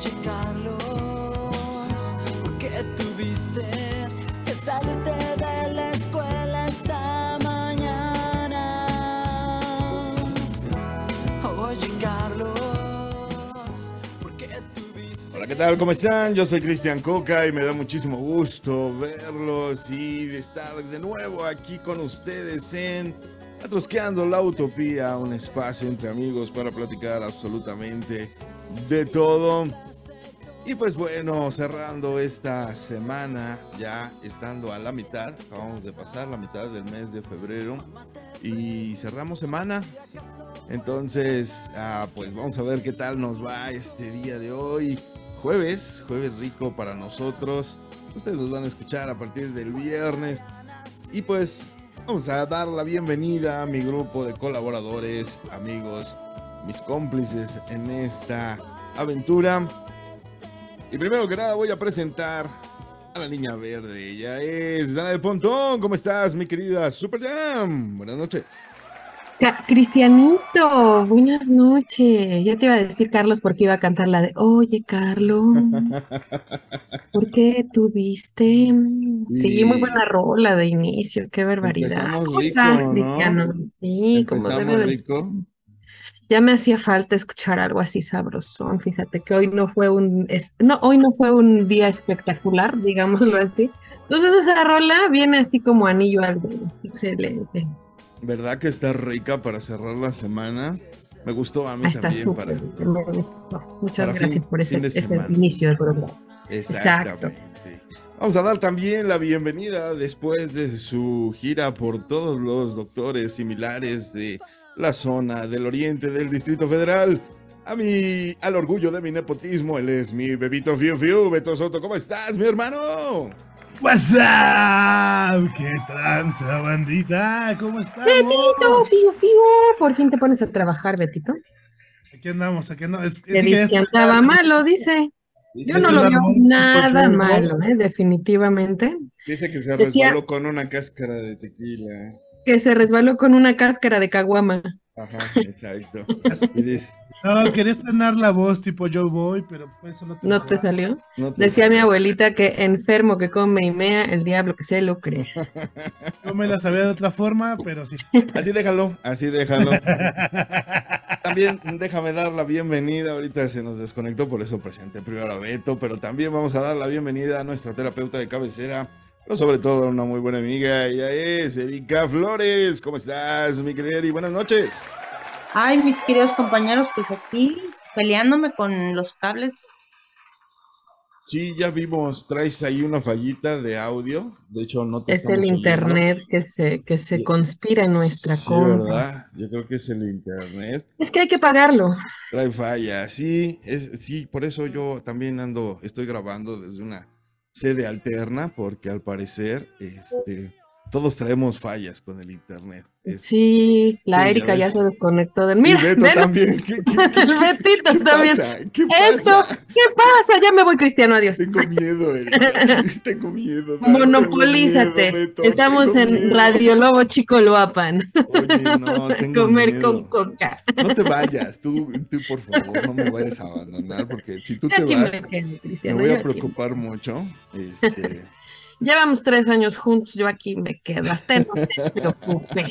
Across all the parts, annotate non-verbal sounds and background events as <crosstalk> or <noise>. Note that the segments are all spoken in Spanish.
Oye Carlos, ¿por qué tuviste que salirte de la escuela esta mañana? Oye Carlos, ¿por qué tuviste Hola, ¿qué tal? ¿Cómo están? Yo soy Cristian Coca y me da muchísimo gusto verlos y estar de nuevo aquí con ustedes en Atrosqueando la Utopía, un espacio entre amigos para platicar absolutamente de todo. Y pues bueno, cerrando esta semana, ya estando a la mitad, acabamos de pasar la mitad del mes de febrero y cerramos semana. Entonces, ah, pues vamos a ver qué tal nos va este día de hoy. Jueves, jueves rico para nosotros. Ustedes nos van a escuchar a partir del viernes. Y pues vamos a dar la bienvenida a mi grupo de colaboradores, amigos, mis cómplices en esta aventura. Y primero que nada voy a presentar a la niña verde. Ella es Dana del Pontón. ¿Cómo estás, mi querida Super Jam? Buenas noches. Cristianito, buenas noches. Ya te iba a decir Carlos porque iba a cantar la de Oye, Carlos, <laughs> ¿por qué tuviste? Sí, muy buena rola de inicio, qué barbaridad. Empezamos ¿Cómo rico, estás, ¿no? Cristiano? Sí, como Empezamos rico. Ya me hacía falta escuchar algo así sabrosón. Fíjate que hoy no fue un no, hoy no fue un día espectacular, <laughs> digámoslo así. Entonces esa rola viene así como anillo al dedo. Excelente. ¿Verdad que está rica para cerrar la semana? Me gustó a mí Está también súper. para. me gustó. Muchas para gracias fin- por ese, ese inicio del programa. Exactamente. Vamos a dar también la bienvenida después de su gira por todos los doctores similares de la zona del oriente del Distrito Federal. A mi, al orgullo de mi nepotismo, él es mi bebito Fiu Fiu. Beto Soto, ¿cómo estás, mi hermano? What's up? ¿Qué tranza, bandita? ¿Cómo estamos? Betito, fiu, fiu, por fin te pones a trabajar, Betito. Aquí andamos, aquí andamos. Es, es que dice que ya- andaba malo, dice. Yo no lo veo nada malo, ¿eh? definitivamente. Dice que se Decía- resbaló con una cáscara de tequila. Que se resbaló con una cáscara de caguama. Ajá, exacto. <laughs> No, quería estrenar la voz tipo Joe Boy, pero fue solo ¿No te salió? no te Decía mi salió. abuelita que enfermo que come y mea, el diablo que se lo cree. <laughs> No me la sabía de otra forma, pero sí. Así déjalo, así déjalo. <laughs> También déjame dar la bienvenida, ahorita se nos desconectó, por eso presenté primero a Beto, pero también vamos a dar la bienvenida a nuestra terapeuta de cabecera, pero sobre todo una muy buena amiga, ella es Erika Flores. ¿Cómo estás, mi querida Eri? Buenas noches. Ay, mis queridos compañeros, pues aquí peleándome con los cables. Sí, ya vimos, traes ahí una fallita de audio, de hecho no te Es el oyendo. internet que se, que se conspira en nuestra Sí, contra. ¿verdad? Yo creo que es el internet. Es que hay que pagarlo. Trae falla, sí, es, sí, por eso yo también ando, estoy grabando desde una sede alterna, porque al parecer, este, todos traemos fallas con el internet. Es- Sí, la sí, Erika ya se desconectó del. Y Mira, Beto también. ¿Qué, qué- qué- el <laughs> Betito qué también. pasa? ¿Qué Eso, pasa? ¿qué pasa? Ya me voy, Cristiano, adiós. Tengo miedo, Erika. <laughs> Tengo miedo. Monopolízate. miedo, Beto, Estamos en miedo. Radio Lobo Chico Loapan. Oye, no, <laughs> tengo Comer miedo. con coca. No te vayas, tú, tú por favor, no me vayas a abandonar, porque si tú te vas, me me voy a preocupar mucho. Este, Llevamos tres años juntos, yo aquí me quedo. Hasta no te preocupes.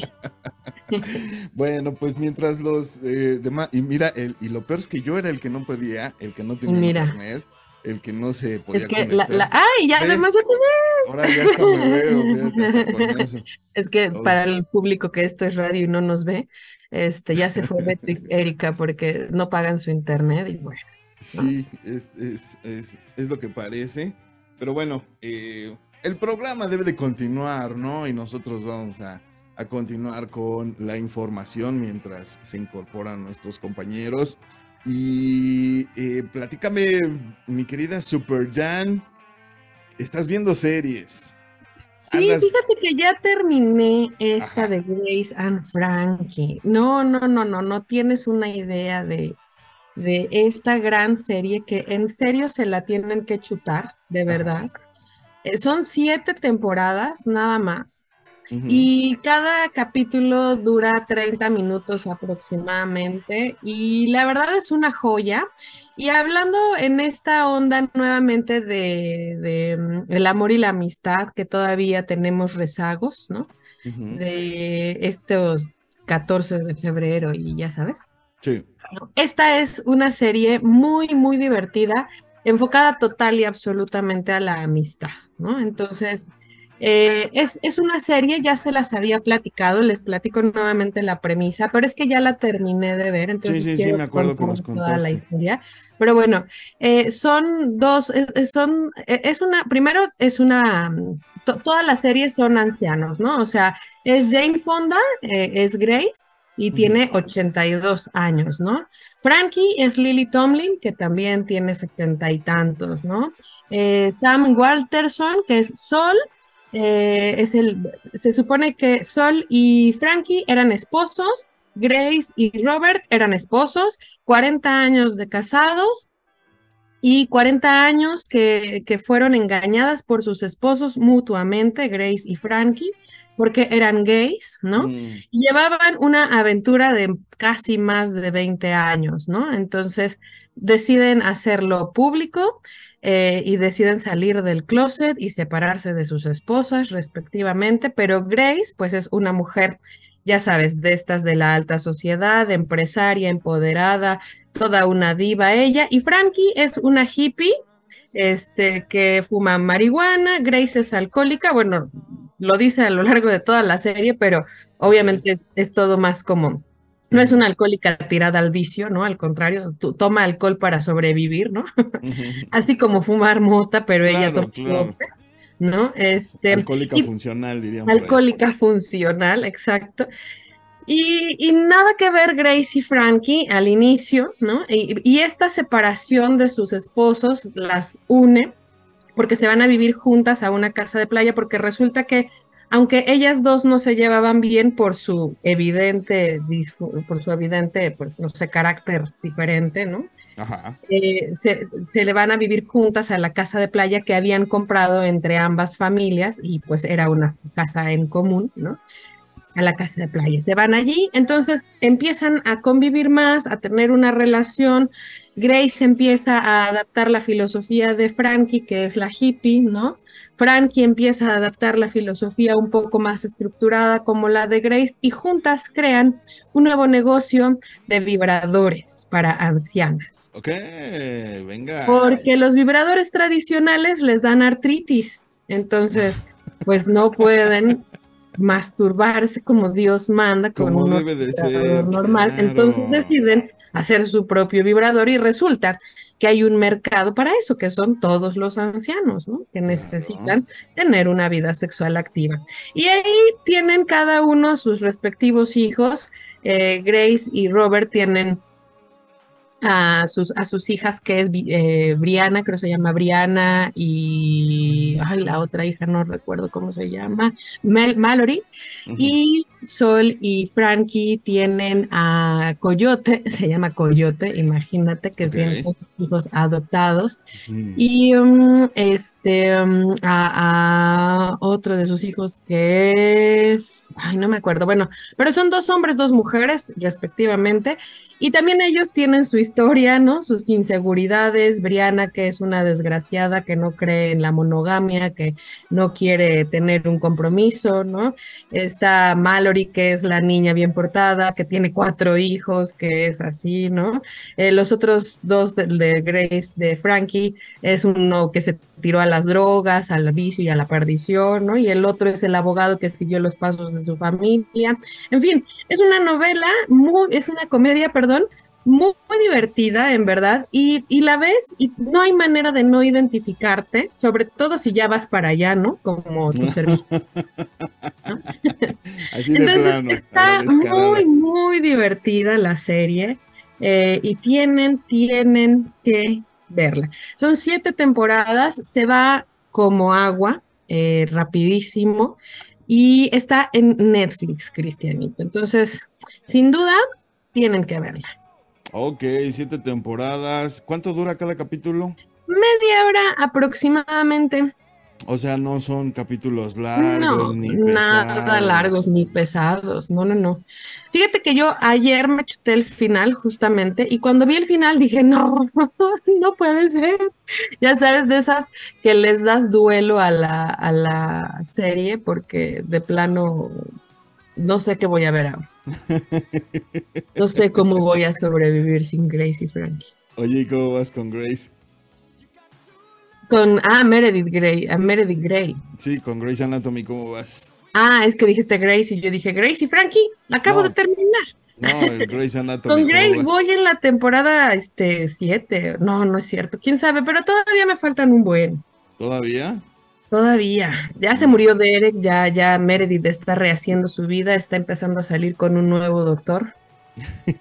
<laughs> bueno, pues mientras los eh, demás, y mira, el, y lo peor es que yo era el que no podía, el que no tenía Mira. internet, el que no se podía Es que la, conectar. la- ¡Ay! Ya, además yo tenía- Ahora ya hasta me veo, fíjate. <laughs> Es que Todo. para el público que esto es radio y no nos ve, este, ya se fue <laughs> Beto y Erika porque no pagan su internet y bueno. Sí, es, es, es, es lo que parece. Pero bueno, eh, el programa debe de continuar, ¿no? Y nosotros vamos a, a continuar con la información mientras se incorporan nuestros compañeros. Y eh, platícame, mi querida Super Jan, estás viendo series. Sí, Andas- fíjate que ya terminé esta Ajá. de Grace and Frankie. No, no, no, no, no tienes una idea de, de esta gran serie que en serio se la tienen que chutar, de verdad. Son siete temporadas nada más. Y cada capítulo dura 30 minutos aproximadamente y la verdad es una joya. Y hablando en esta onda nuevamente de, de, mm, el amor y la amistad, que todavía tenemos rezagos, ¿no? De estos 14 de febrero y ya sabes. Sí. Esta es una serie muy, muy divertida, enfocada total y absolutamente a la amistad, ¿no? Entonces, eh, es, es una serie, ya se las había platicado, les platico nuevamente la premisa, pero es que ya la terminé de ver, entonces sí, sí, quiero me acuerdo que nos toda la historia. Pero bueno, eh, son dos, es, son, eh, es una, primero es una, to- todas las series son ancianos, ¿no? O sea, es Jane Fonda, eh, es Grace y tiene 82 años, ¿no? Frankie es Lily Tomlin, que también tiene setenta y tantos, ¿no? Eh, Sam Walterson, que es Sol, eh, es el, se supone que Sol y Frankie eran esposos, Grace y Robert eran esposos, 40 años de casados y 40 años que, que fueron engañadas por sus esposos mutuamente, Grace y Frankie, porque eran gays, ¿no? Mm. llevaban una aventura de casi más de 20 años, ¿no? Entonces deciden hacerlo público eh, y deciden salir del closet y separarse de sus esposas respectivamente, pero Grace, pues es una mujer, ya sabes, de estas de la alta sociedad, empresaria, empoderada, toda una diva ella, y Frankie es una hippie. Este, que fuma marihuana, Grace es alcohólica, bueno, lo dice a lo largo de toda la serie, pero Obviamente es, es todo más como, no es una alcohólica tirada al vicio, ¿no? Al contrario, toma alcohol para sobrevivir, ¿no? <laughs> Así como fumar mota, pero ella toma claro. ¿no? Este, Alcohólica y- funcional, ahí. alcohólica funcional, exacto. Y, y nada que ver Grace y Frankie al inicio, ¿no? Y, y esta separación de sus esposos las une porque se van a vivir juntas a una casa de playa, porque resulta que aunque ellas dos no se llevaban bien por su evidente, por su evidente, pues no sé, carácter diferente, ¿no? Ajá. eh, se, se le van a vivir juntas a la casa de playa que habían comprado entre ambas familias y pues era una casa en común, ¿no? A la casa de playa. Se van allí, entonces empiezan a convivir más, a tener una relación. Grace empieza a adaptar la filosofía de Frankie, que es la hippie, ¿no? Frankie empieza a adaptar la filosofía un poco más estructurada como la de Grace y juntas crean un nuevo negocio de vibradores para ancianas. Ok, venga. Porque los vibradores tradicionales les dan artritis, entonces pues no pueden masturbarse como Dios manda con Como un debe de vibrador ser, normal. claro. Entonces deciden hacer su propio vibrador y resulta que hay un mercado para eso, que son todos los ancianos, ¿no? Que necesitan tener una vida sexual activa. Y ahí tienen cada uno sus respectivos hijos. Eh, Grace y Robert tienen a sus, a sus hijas, que es eh, Brianna, creo que se llama Brianna, y ay, la otra hija no recuerdo cómo se llama, Mel- Mallory. Y Sol y Frankie tienen a Coyote, <laughs> se llama Coyote, imagínate que tienen sus hijos adoptados. Mm. Y um, este um, a, a otro de sus hijos que es, ay, no me acuerdo, bueno, pero son dos hombres, dos mujeres, respectivamente. Y también ellos tienen su historia, ¿no? Sus inseguridades. Brianna, que es una desgraciada, que no cree en la monogamia, que no quiere tener un compromiso, ¿no? Está Mallory, que es la niña bien portada, que tiene cuatro hijos, que es así, ¿no? Eh, los otros dos de, de Grace, de Frankie, es uno que se tiró a las drogas, al vicio y a la perdición, ¿no? Y el otro es el abogado que siguió los pasos de su familia. En fin, es una novela, muy, es una comedia, perdón, muy, muy divertida, en verdad, y, y la ves y no hay manera de no identificarte, sobre todo si ya vas para allá, ¿no? Como tu <laughs> servicio. <laughs> Así de Entonces plano. está muy, muy divertida la serie eh, y tienen, tienen que verla. Son siete temporadas, se va como agua, eh, rapidísimo, y está en Netflix, Cristianito. Entonces, sin duda, tienen que verla. Ok, siete temporadas. ¿Cuánto dura cada capítulo? Media hora aproximadamente. O sea, no son capítulos largos No, ni nada pesados. largos ni pesados. No, no, no. Fíjate que yo ayer me chuté el final justamente y cuando vi el final dije, no, <laughs> no puede ser. Ya sabes, de esas que les das duelo a la, a la serie porque de plano no sé qué voy a ver ahora. No sé cómo voy a sobrevivir sin Grace y Frankie. Oye, ¿y cómo vas con Grace? Con, ah, Meredith Grey, a Meredith Grey. Sí, con Grace Anatomy, ¿cómo vas? Ah, es que dijiste Grace y yo dije Grace y Frankie, acabo No. de terminar. No, el Grace Anatomy. Con ¿cómo Grace voy en la temporada este 7. No, no es cierto. ¿Quién sabe? Pero todavía me faltan un buen. ¿Todavía? Todavía. Ya se murió Derek, ya, ya Meredith está rehaciendo su vida, está empezando a salir con un nuevo doctor.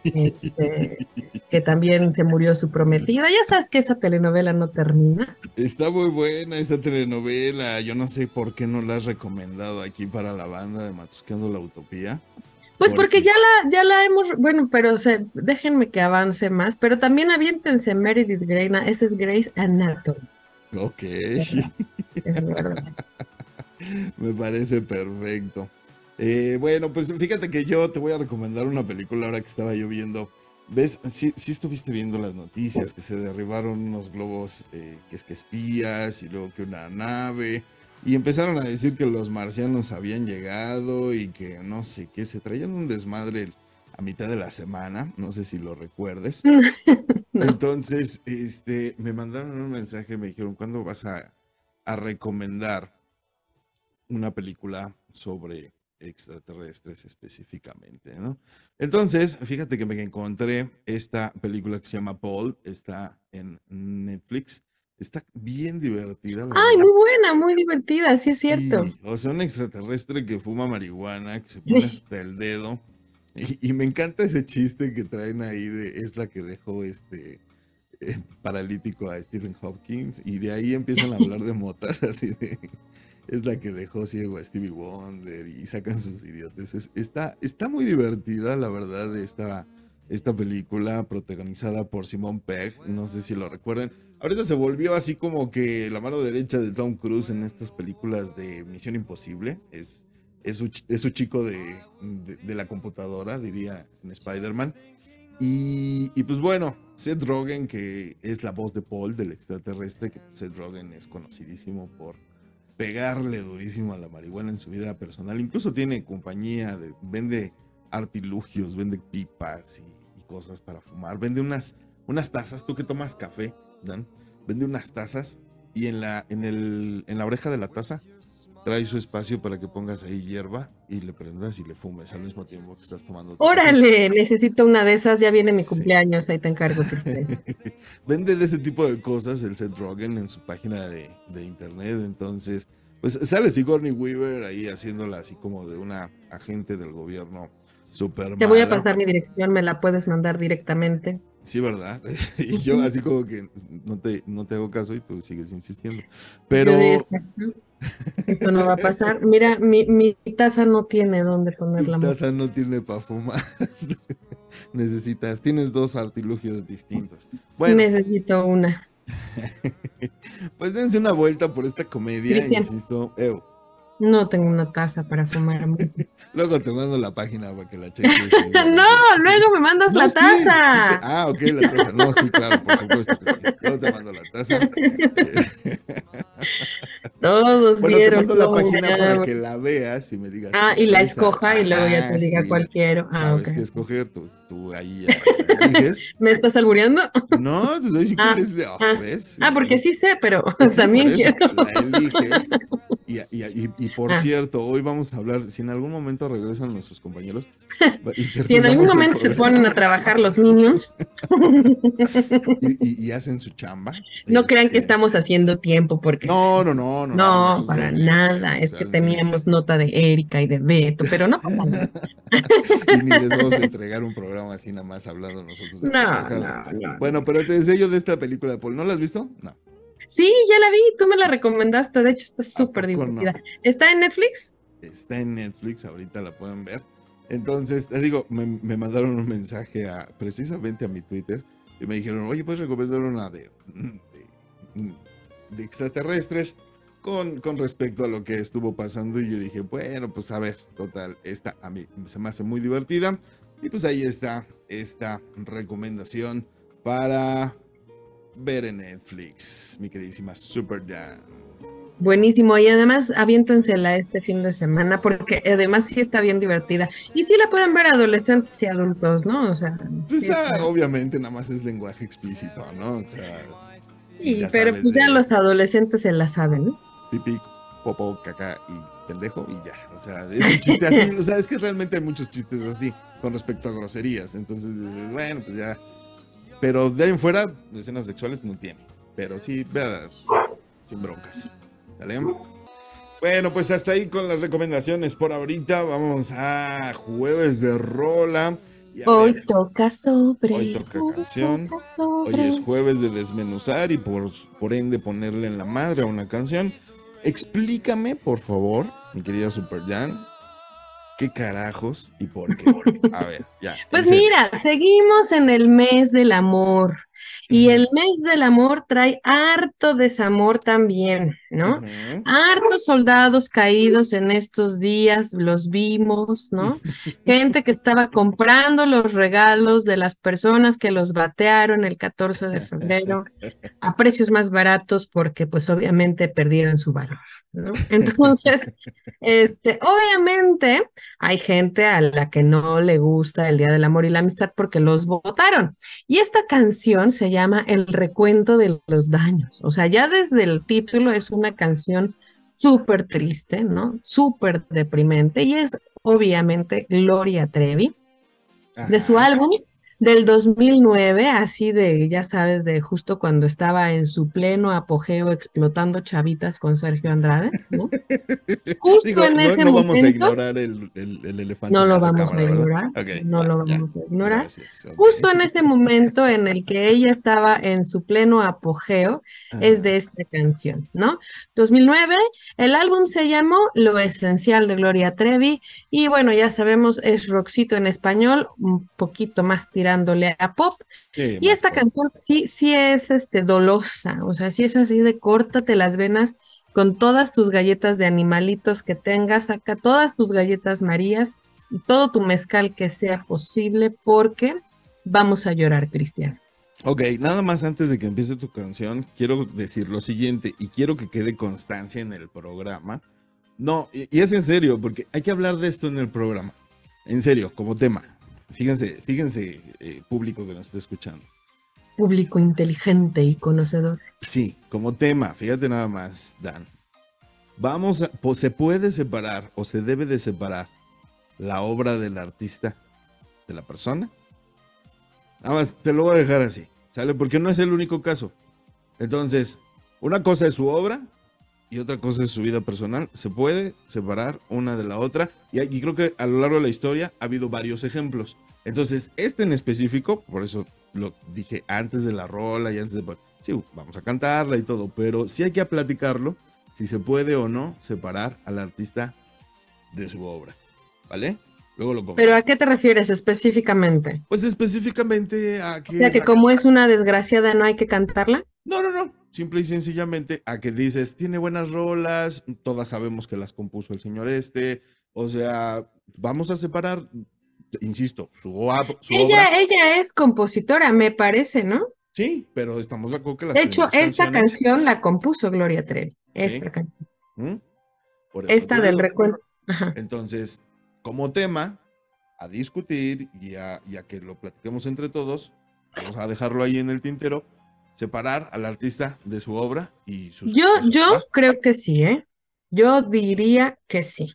Este, <laughs> que también se murió su prometida. Ya sabes que esa telenovela no termina. Está muy buena esa telenovela. Yo no sé por qué no la has recomendado aquí para la banda de Matusqueando la Utopía. Pues porque Porque- ya la, ya la hemos, bueno, pero se, déjenme que avance más, pero también aviéntense Meredith Grey, na- esa es Grace Anatomy, Ok, es verdad. <laughs> me parece perfecto. Eh, bueno, pues fíjate que yo te voy a recomendar una película ahora que estaba yo viendo. ¿Ves? Sí, sí estuviste viendo las noticias, que se derribaron unos globos eh, que es que espías y luego que una nave. Y empezaron a decir que los marcianos habían llegado y que no sé qué, se traían un desmadre a mitad de la semana, no sé si lo recuerdes. <laughs> No. Entonces, este, me mandaron un mensaje, me dijeron, ¿cuándo vas a, a recomendar una película sobre extraterrestres específicamente, ¿no? Entonces, fíjate que me encontré esta película que se llama Paul, está en Netflix, está bien divertida. la Ay, verdad. muy buena, muy divertida, sí es cierto. Sí, o sea, un extraterrestre que fuma marihuana, que se pone Sí. hasta el dedo. Y, y me encanta ese chiste que traen ahí de es la que dejó este eh, paralítico a Stephen Hopkins. Y de ahí empiezan a <laughs> hablar de motas, <laughs> así de es la que dejó ciego a Stevie Wonder y sacan sus idioteces. Está, está muy divertida, la verdad, esta, esta película protagonizada por Simon Pegg. No sé si lo recuerdan. Ahorita se volvió así como que la mano derecha de Tom Cruise en estas películas de Misión Imposible. Es, es, su, es su chico de, de- la computadora, diría en Spider-Man. Y, y pues bueno, Seth Rogen, que es la voz de Paul, del extraterrestre, que Seth Rogen es conocidísimo por pegarle durísimo a la marihuana en su vida personal. Incluso tiene compañía, de, vende artilugios, vende pipas y, y cosas para fumar. Vende unas, unas tazas, tú que tomas café, Dan, vende unas tazas y en la, en, el, en la oreja de la taza trae su espacio para que pongas ahí hierba y le prendas y le fumes al mismo tiempo que estás tomando. Órale, necesito una de esas, ya viene mi Sí. cumpleaños, ahí te encargo. <laughs> Vende de ese tipo de cosas el Seth Rogen en su página de, de internet. Entonces, pues sale Sigourney Weaver ahí haciéndola así como de una agente del gobierno super Te voy a pasar mi dirección, me la puedes mandar directamente. Sí, ¿verdad? <laughs> y yo así como que no te, no te hago caso y tú sigues insistiendo. Pero Esto no va a pasar. Mira, mi, mi taza no tiene dónde poner la tu mano. taza no tiene para fumar. <laughs> Necesitas, tienes dos artilugios distintos. Bueno, Necesito una. <laughs> pues dense una vuelta por esta comedia, Cristian. insisto. Ew. No tengo una taza para fumar. <laughs> Luego te mando la página para que la cheques. <laughs> No, luego me mandas No, la sí, sí te- taza. ah, ok, la taza. No, sí, claro, por supuesto. Luego te mando la taza. <laughs> Todos bueno, te vieron mando la página para que la veas y me digas. Ah, y la escoja y luego ya te diga sí, cuál quiero. Ah, Sabes ok. qué escoger, tú, tú ahí ya eliges. ¿Me estás albureando? No, te doy si Ah, quieres. oh, ah, ¿ves? Ah, porque sí sé, pero Sí, también quiero. La eliges. Y, y- y- y por Ah. cierto, hoy vamos a hablar, si en algún momento regresan nuestros compañeros. y <laughs> Si en algún momento se ponen a trabajar los minions, <laughs> y, hacen su chamba. no crean que este, estamos haciendo tiempo porque No, no, no, no. no, para nada. Es que teníamos nota de Erika y de Beto, pero no. <laughs> Y ni les vamos a entregar un programa así nada más hablando nosotros. de No, no, no. Bueno, pero te decía yo de esta película de Paul. ¿No la has visto? No. Sí, ya la vi, tú me la recomendaste, de hecho está súper no? divertida. ¿Está en Netflix? Está en Netflix, ahorita la pueden ver. Entonces, te digo, me, me mandaron un mensaje a, precisamente a mi Twitter y me dijeron, oye, ¿puedes recomendar una de, de, de extraterrestres? con, con respecto a lo que estuvo pasando y yo dije, bueno, pues a ver, total, esta a mí se me hace muy divertida y pues ahí está esta recomendación para ver en Netflix, mi queridísima Super Dan. Buenísimo, y además aviéntensela este fin de semana porque además sí está bien divertida. Y sí la pueden ver adolescentes y adultos, ¿no? O sea, Pues sí ah, obviamente nada más es lenguaje explícito, ¿no? O sea, sí, pero pues ya de- los adolescentes se la saben, ¿no? pipí, popó, caca y pendejo y ya. O sea, es un chiste así. O sea, es que realmente hay muchos chistes así con respecto a groserías. Entonces dices, bueno, pues ya. Pero de ahí en fuera, escenas sexuales no tiene. Pero sí, vea, sin broncas. ¿Sale? Bueno, pues hasta ahí con las recomendaciones por ahorita. Vamos a jueves de rola. Hoy ver, toca sobre. Hoy toca canción. toca Hoy es jueves de desmenuzar y por, por ende ponerle en la madre a una canción. Explícame, por favor, mi querida Super Jan, qué carajos y por qué. <laughs> A ver, ya. Pues mira, seguimos en el mes del amor. Y el mes del amor trae harto desamor también, ¿no? Ujú. Hartos soldados caídos en estos días, los vimos, ¿no? <laughs> Gente que estaba comprando los regalos de las personas que los batearon el 14 de febrero a precios más baratos porque pues obviamente perdieron su valor, ¿no? <laughs> Entonces, este, obviamente hay gente a la que no le gusta el Día del Amor y la Amistad porque los votaron. Y esta canción se llama El recuento de los daños. O sea, ya desde el título es una canción súper triste, ¿no? Súper deprimente y es obviamente Gloria Trevi de su álbum del 2009, así de, ya sabes, de justo cuando estaba en su pleno apogeo explotando chavitas con Sergio Andrade, ¿no? <laughs> Justo Digo, en no, ese no vamos a momento, ignorar el, el- el elefante. No lo vamos a ignorar, no lo ya. vamos a ignorar. Gracias. Justo en ese momento en el que ella estaba en su pleno apogeo, es Ajá. de esta canción, ¿no? 2009, el álbum se llamó Lo Esencial de Gloria Trevi y bueno, ya sabemos, es rockcito en español, un poquito más tirándole a pop Sí, y esta canción sí, sí es este, dolosa, o sea, sí es así de córtate las venas con todas tus galletas de animalitos que tengas, saca todas tus galletas marías y todo tu mezcal que sea posible porque vamos a llorar, Cristian. Ok, nada más antes de que empiece tu canción, quiero decir lo siguiente y quiero que quede constancia en el programa. No, y, y es en serio, porque hay que hablar de esto en el programa. En serio, como tema. Fíjense, fíjense, eh, público que nos está escuchando. Público inteligente y conocedor. Sí, como tema, fíjate nada más, Dan. Vamos a, pues, se puede separar o se debe de separar la obra del artista de la persona. Nada más te lo voy a dejar así, ¿sale? Porque no es el único caso. Entonces, una cosa es su obra y otra cosa es su vida personal. Se puede separar una de la otra y, y creo que a lo largo de la historia ha habido varios ejemplos. Entonces, este en específico, por eso lo dije antes de la rola y antes de... Sí, vamos a cantarla y todo, pero sí hay que platicarlo si se puede o no separar al artista de su obra, ¿vale? Luego lo Pero ¿a qué te refieres específicamente? Pues específicamente a que... O sea, que como es una desgraciada no hay que cantarla. No, no, no. Simple y sencillamente a que dices, tiene buenas rolas, todas sabemos que las compuso el señor este. O sea, vamos a separar, insisto, su, Ella, obra. ella es compositora, me parece, ¿no? Sí, pero estamos de acuerdo que las De hecho, esta canciones- canción la compuso Gloria Trevi. Esta Sí. canción. ¿Mm? Por Esta del. Ajá. Entonces, como tema, a discutir y a, y a que lo platiquemos entre todos, vamos a dejarlo ahí en el tintero, separar al artista de su obra y sus... Yo, yo creo que sí, ¿eh? Yo diría que sí.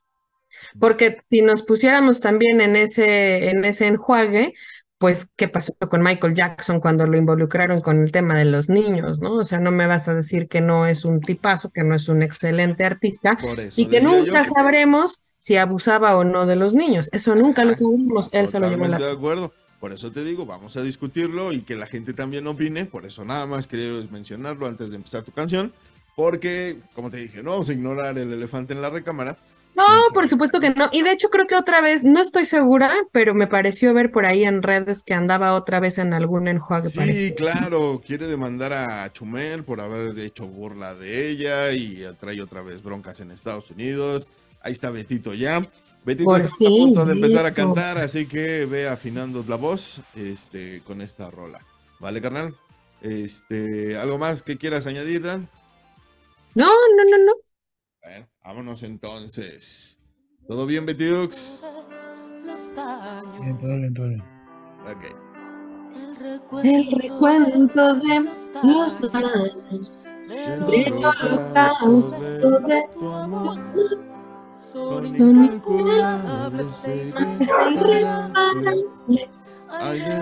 Porque si nos pusiéramos también en ese, en ese enjuague, pues, ¿qué pasó con Michael Jackson cuando lo involucraron con el tema de los niños, ¿no? O sea, no me vas a decir que no es un tipazo, que no es un excelente artista y que nunca que- sabremos si abusaba o no de los niños. Eso nunca lo sabremos. Él se lo llevó Totalmente la... de acuerdo. Por eso te digo, vamos a discutirlo y que la gente también opine. Por eso nada más quería mencionarlo antes de empezar tu canción. Porque, como te dije, no vamos a ignorar el elefante en la recámara. No, por supuesto que no. Y de hecho creo que otra vez, no estoy segura, pero me pareció ver por ahí en redes que andaba otra vez en algún enjuague. Sí, claro, quiere demandar a Chumel por haber hecho burla de ella y trae otra vez broncas en Estados Unidos. Ahí está Betito ya. Betito Por está a punto de fin, empezar a cantar, así que ve afinando la voz este, con esta rola. ¿Vale, carnal? Este, ¿Algo más que quieras añadir, Dan? No, no, no, no. Bueno, vámonos entonces. ¿Todo bien, Betiux? Los Bien, todo bien, todo bien. Ok. el recuento de los años, del holocausto de tu amor. Son incalculables e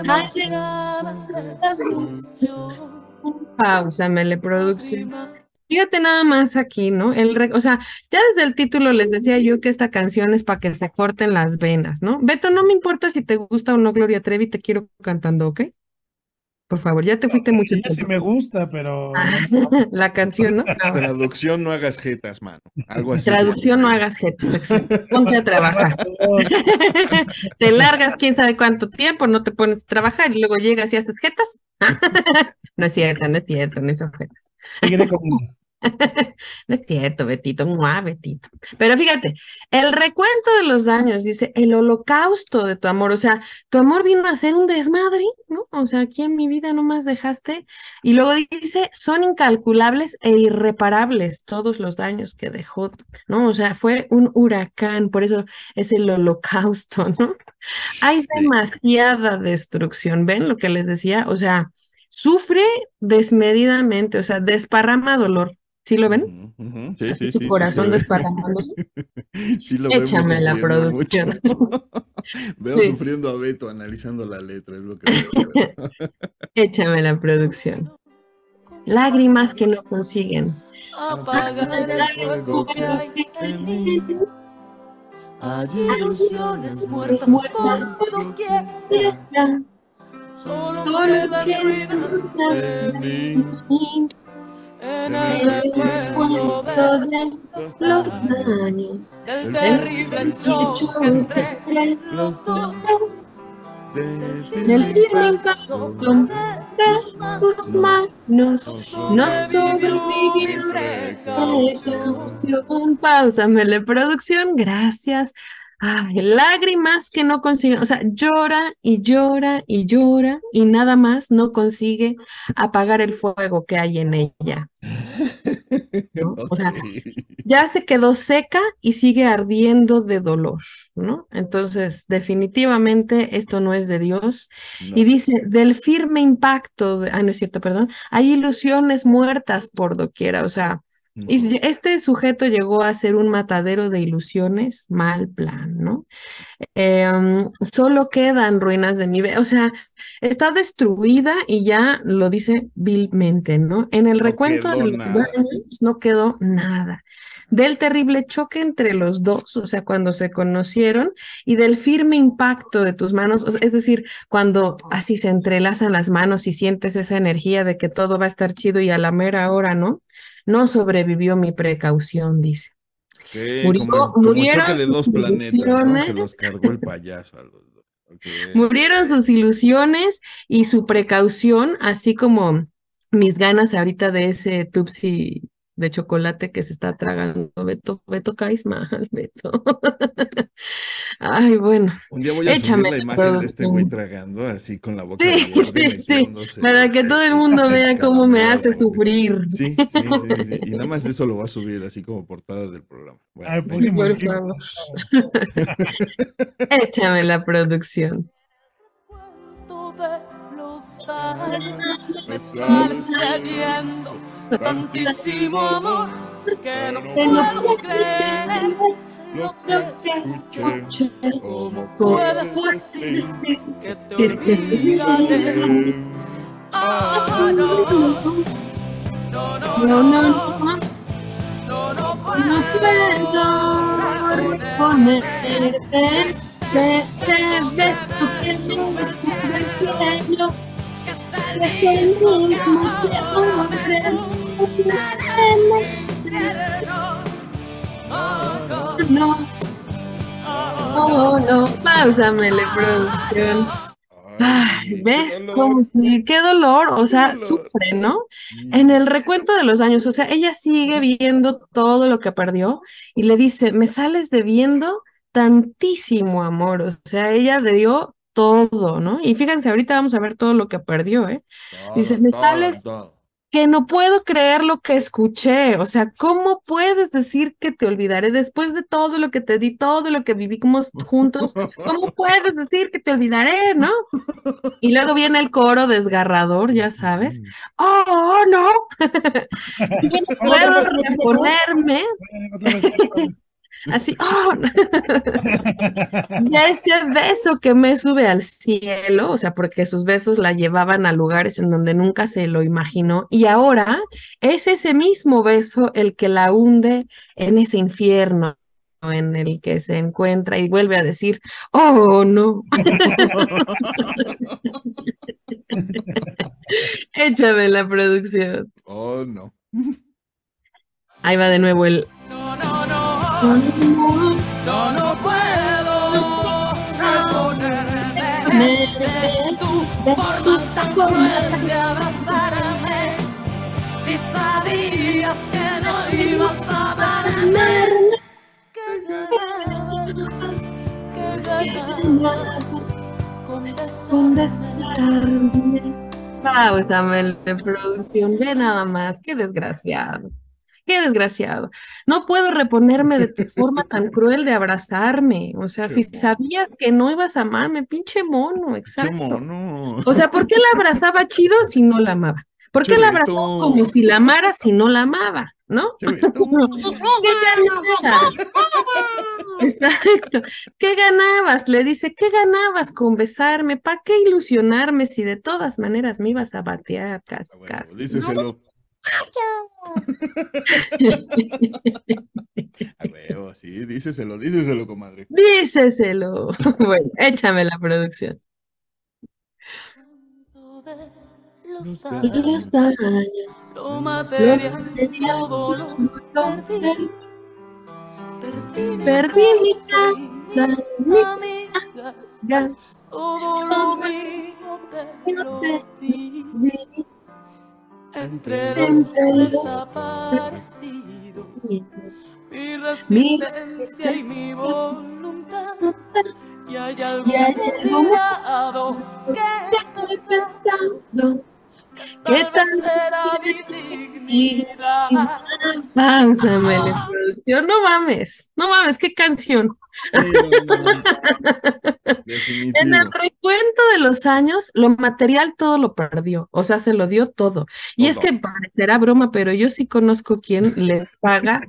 destrucción. Pausamele, producción. Fíjate nada más aquí, ¿no? El re- o sea, ya desde el título les decía yo que esta canción es para que se corten las venas, ¿no? Beto, no me importa si te gusta o no Gloria Trevi, te quiero cantando, ¿ok? Por favor, ya te fuiste mucho Ella sí me gusta, pero <laughs> La canción, ¿no? <laughs> Traducción, no hagas jetas, mano. Algo así. Traducción, no hagas jetas, exacto. Ponte a trabajar. <laughs> Te largas quién sabe cuánto tiempo, no te pones a trabajar y luego llegas y haces jetas. No es cierto, no es cierto, no son jetas. seguiré conmigo. <laughs> No es cierto, Betito, ¡mua, Betito. Pero fíjate, el recuento de los daños, dice, el holocausto de tu amor, o sea, tu amor vino a ser un desmadre, ¿no? O sea, aquí en mi vida no más dejaste. Y luego dice, son incalculables e irreparables todos los daños que dejó, ¿no? O sea, fue un huracán, por eso es el holocausto, <laughs> ¿no? Hay demasiada destrucción, ¿ven lo que les decía? O sea, sufre desmedidamente, o sea, desparrama dolor. ¿Sí lo ven? Ujú, ujú. Sí, Así sí, su sí, corazón desparramándose. <laughs> Sí lo vemos Échame la producción. <laughs> Veo Sí. sufriendo a Beto analizando la letra, es lo que veo. <laughs> Échame la producción. Lágrimas que no consiguen. Apagar el fuego que hay en mí. Hay ilusiones muertas Muertas por doquier. Solo Solo quedan ruinas En mí, en el el recuerdo de los daños. del terrible choque entre los dos. del Del firme impacto de tus manos no sobrevivió precaución. Pausamele, producción, gracias. Ay, lágrimas que no consiguen, o sea, llora y llora y llora y nada más no consigue apagar el fuego que hay en ella. ¿no? <laughs> O sea, ya se quedó seca y sigue ardiendo de dolor, ¿no? Entonces, definitivamente esto no es de Dios. No. Y dice, del firme impacto, de, ah, no es cierto, perdón, hay ilusiones muertas por doquiera, o sea, y este sujeto llegó a ser un matadero de ilusiones, mal plan, ¿no? Eh, um, solo quedan ruinas de mi vida, o sea, está destruida y ya lo dice vilmente, ¿no? En el No recuento de los nada. daños no quedó nada. Del terrible choque entre los dos, o sea, cuando se conocieron, y del firme impacto de tus manos, o sea, es decir, cuando así se entrelazan las manos y sientes esa energía de que todo va a estar chido y a la mera hora, ¿no? No sobrevivió mi precaución, dice. Ok, Murió- como, como murieron choque de dos sus planetas, ¿no? Se ilusiones. los cargó el <laughs> payaso a los dos. Ok. Murieron sus ilusiones y su precaución, así como mis ganas ahorita de ese tupsi de chocolate que se está tragando. Beto, Beto, caes mal, <laughs> Beto. Ay, bueno. Un día voy a Échame subir la imagen de este güey tragando así con la boca Sí, sí, sí, Para los- que todo el <laughs> mundo vea cómo me hace sufrir. Sí, sí, sí, sí. Y nada más eso lo va a subir así como portada del programa. Bueno, Ay, próximo por favor. <laughs> Échame la producción. Me sale cediendo tantísimo amor que no puedo creer lo que escuché, escuché, ¿Cómo ¿cómo puedes decir que te olvidaré. Ah, no, no, no, No, no, no, no, no, no no puedo reponerte de este beso que me el cielo, que es el mismo no. Oh, no. Páusamele, producción. Ay, qué ¿ves dolor. cómo sí? Qué dolor, o sea, sufre, ¿no? Sí. En el recuento de los años, o sea, ella sigue viendo todo lo que perdió y le dice, me sales debiendo tantísimo amor, o sea, ella le dio todo, ¿no? Y fíjense, ahorita vamos a ver todo lo que perdió, ¿eh? dice, Todo, me todo, sales- todo. Que no puedo creer lo que escuché, o sea, ¿cómo puedes decir que te olvidaré después de todo lo que te di, todo lo que vivimos juntos? ¿Cómo <laughs> puedes decir que te olvidaré, no? Y luego viene el coro desgarrador, ya sabes. ¡Oh, no! <laughs> Yo no puedo reponerme Así, ¡oh! <laughs> no! Y ese beso que me sube al cielo, o sea, porque sus besos la llevaban a lugares en donde nunca se lo imaginó, y ahora es ese mismo beso el que la hunde en ese infierno en el que se encuentra y vuelve a decir, ¡oh, no! <laughs> <laughs> Échame la producción. Oh, no. Ahí va de nuevo el... No, no, no, no, no puedo reponerme de tu forma tan cruel de abrazarme. Si sabías que no ibas a amarme, qué ganas, con besarte. Páusame de producción, ve nada más, qué desgraciado, qué desgraciado. No puedo reponerme de tu forma tan <laughs> cruel de abrazarme. O sea, Qué si sabías que no ibas a amarme, pinche mono, exacto. mono. O sea, ¿por qué la abrazaba chido si no la amaba? ¿Por qué la abrazó como si la amara si no la amaba? ¿No? ¿Qué <laughs> ganabas? <laughs> Exacto. ¿Qué ganabas? Le dice, ¿qué ganabas con besarme? ¿Para qué ilusionarme si de todas maneras me ibas a batear casi, Ah, bueno, casi? Díceselo. A huevo, sí, díceselo, díceselo, comadre. Díceselo. <laughs> Bueno, échame la producción. Los años, todo lo perdí. Perdí mi casa Todo lo mío te lo di. Entre los desaparecidos. Mi resistencia y mi voluntad. Y hay algo que pensar. pensando ¿Qué Tal la producción. No mames, no mames, qué canción. Sí, no, no, no. <laughs> En el recuento de los años, lo material todo lo perdió, o sea, se lo dio todo. Y es que parecerá broma, pero yo sí conozco quien le paga.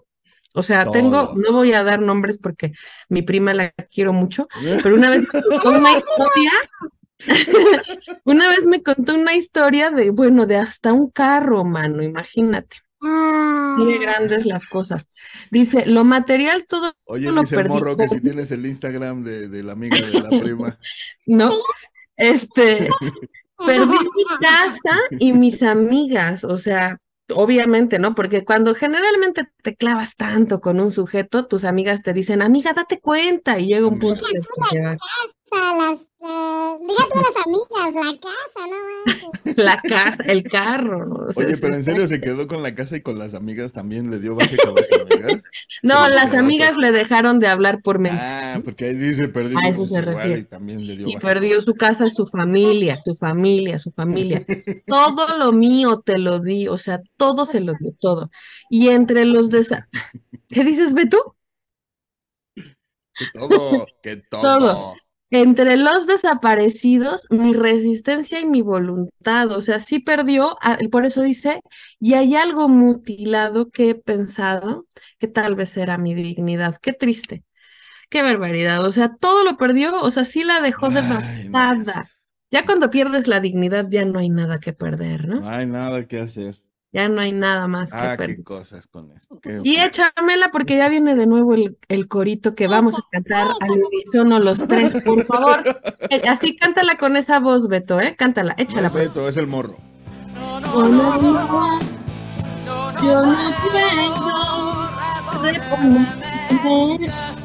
O sea, tengo, no voy a dar nombres porque mi prima la quiero mucho, <laughs> pero una vez me contó una historia, <laughs> una vez me contó una historia de, bueno, de hasta un carro, mano, imagínate. Mire grandes las cosas. Dice, lo material todo Oye, lo dice perdí morro que si tienes el Instagram de, de la amiga de la prima. <laughs> ¿no? Este, perdí mi <laughs> casa y mis amigas, o sea, obviamente, ¿no? Porque cuando generalmente te clavas tanto con un sujeto, tus amigas te dicen, amiga, date cuenta, y llega un punto casa, las, amigas, la casa, no manches. <laughs> la casa, el carro, Oye, pero en serio se quedó con la casa y con las amigas también le dio baje con las amigas. <laughs> No, pero las amigas le dejaron de hablar por mensaje Ah, porque ahí dice perdió A eso se refiere. y también le dio y baje. perdió su casa, su familia, su familia, su familia. <laughs> Todo lo mío te lo di, o sea, todo se lo dio, todo. Y entre los desa... ¿Qué dices, Beto? Que todo, que todo. Todo. Entre los desaparecidos, mi resistencia y mi voluntad, o sea, sí perdió, ah, y por eso dice, y hay algo mutilado que he pensado que tal vez era mi dignidad. Qué triste, qué barbaridad, o sea, todo lo perdió, o sea, sí la dejó devastada. Ya cuando pierdes la dignidad, ya no hay nada que perder, ¿no? No hay nada que hacer. Ya no hay nada más que Ah, perder. qué cosas con esto. qué- Y échamela porque ya viene de nuevo el, el corito que vamos a cantar al unísono los tres, por <laughs> favor. Eh, Así cántala con esa voz, Beto, ¿eh? Cántala, No échala. es Beto, es el morro. No, no, no, no, no, no, no yo no puedo puedo reponerme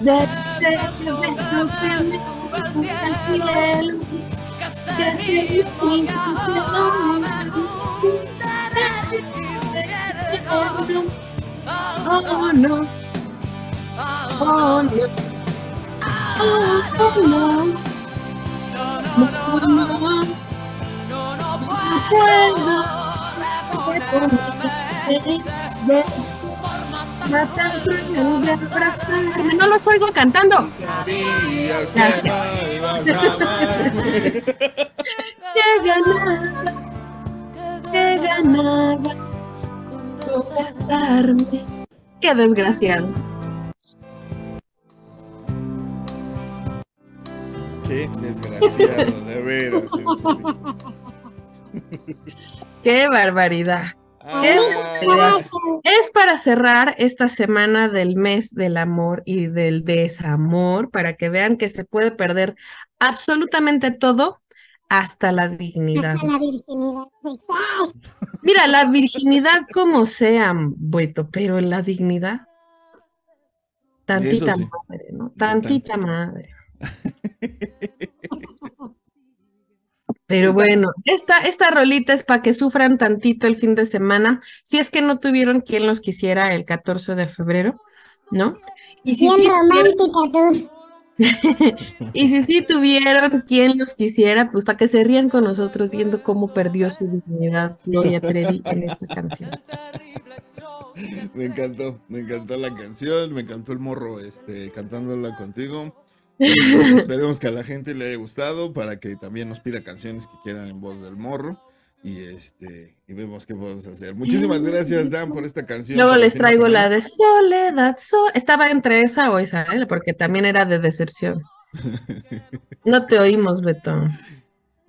de este que me el cielo, que se Oh no, oh no, oh, oh no, no, no, no puedo abrazarme. No los oigo cantando. Ganada con besarme. Qué desgraciado. Qué desgraciado, de veras. <laughs> Qué barbaridad. ¿Qué? Ah, Es para cerrar esta semana del mes del amor y del desamor, para que vean que se puede perder absolutamente todo, hasta la dignidad. Hasta la virginidad. Mira, la virginidad como sea, Bueto, pero la dignidad, tantita sí. madre, ¿no? Tantita madre. <laughs> Pero bueno, esta, esta rolita es para que sufran tantito el fin de semana, si es que no tuvieron quien los quisiera el 14 de febrero, ¿no? Y si Bien sí romántica tú. <laughs> y si sí tuvieron quien los quisiera, pues para que se rían con nosotros viendo cómo perdió su dignidad Gloria Trevi en esta canción. Me encantó, me encantó la canción, me encantó el morro este, cantándola contigo. Y <laughs> esperemos que a la gente le haya gustado para que también nos pida canciones que quieran en voz del morro. Y este, y vemos qué podemos hacer. Muchísimas gracias, Dan, por esta canción. Luego les traigo la de Soledad. So- Estaba entre esa o esa, ¿eh? porque también era de decepción. <laughs> No te oímos, Beto.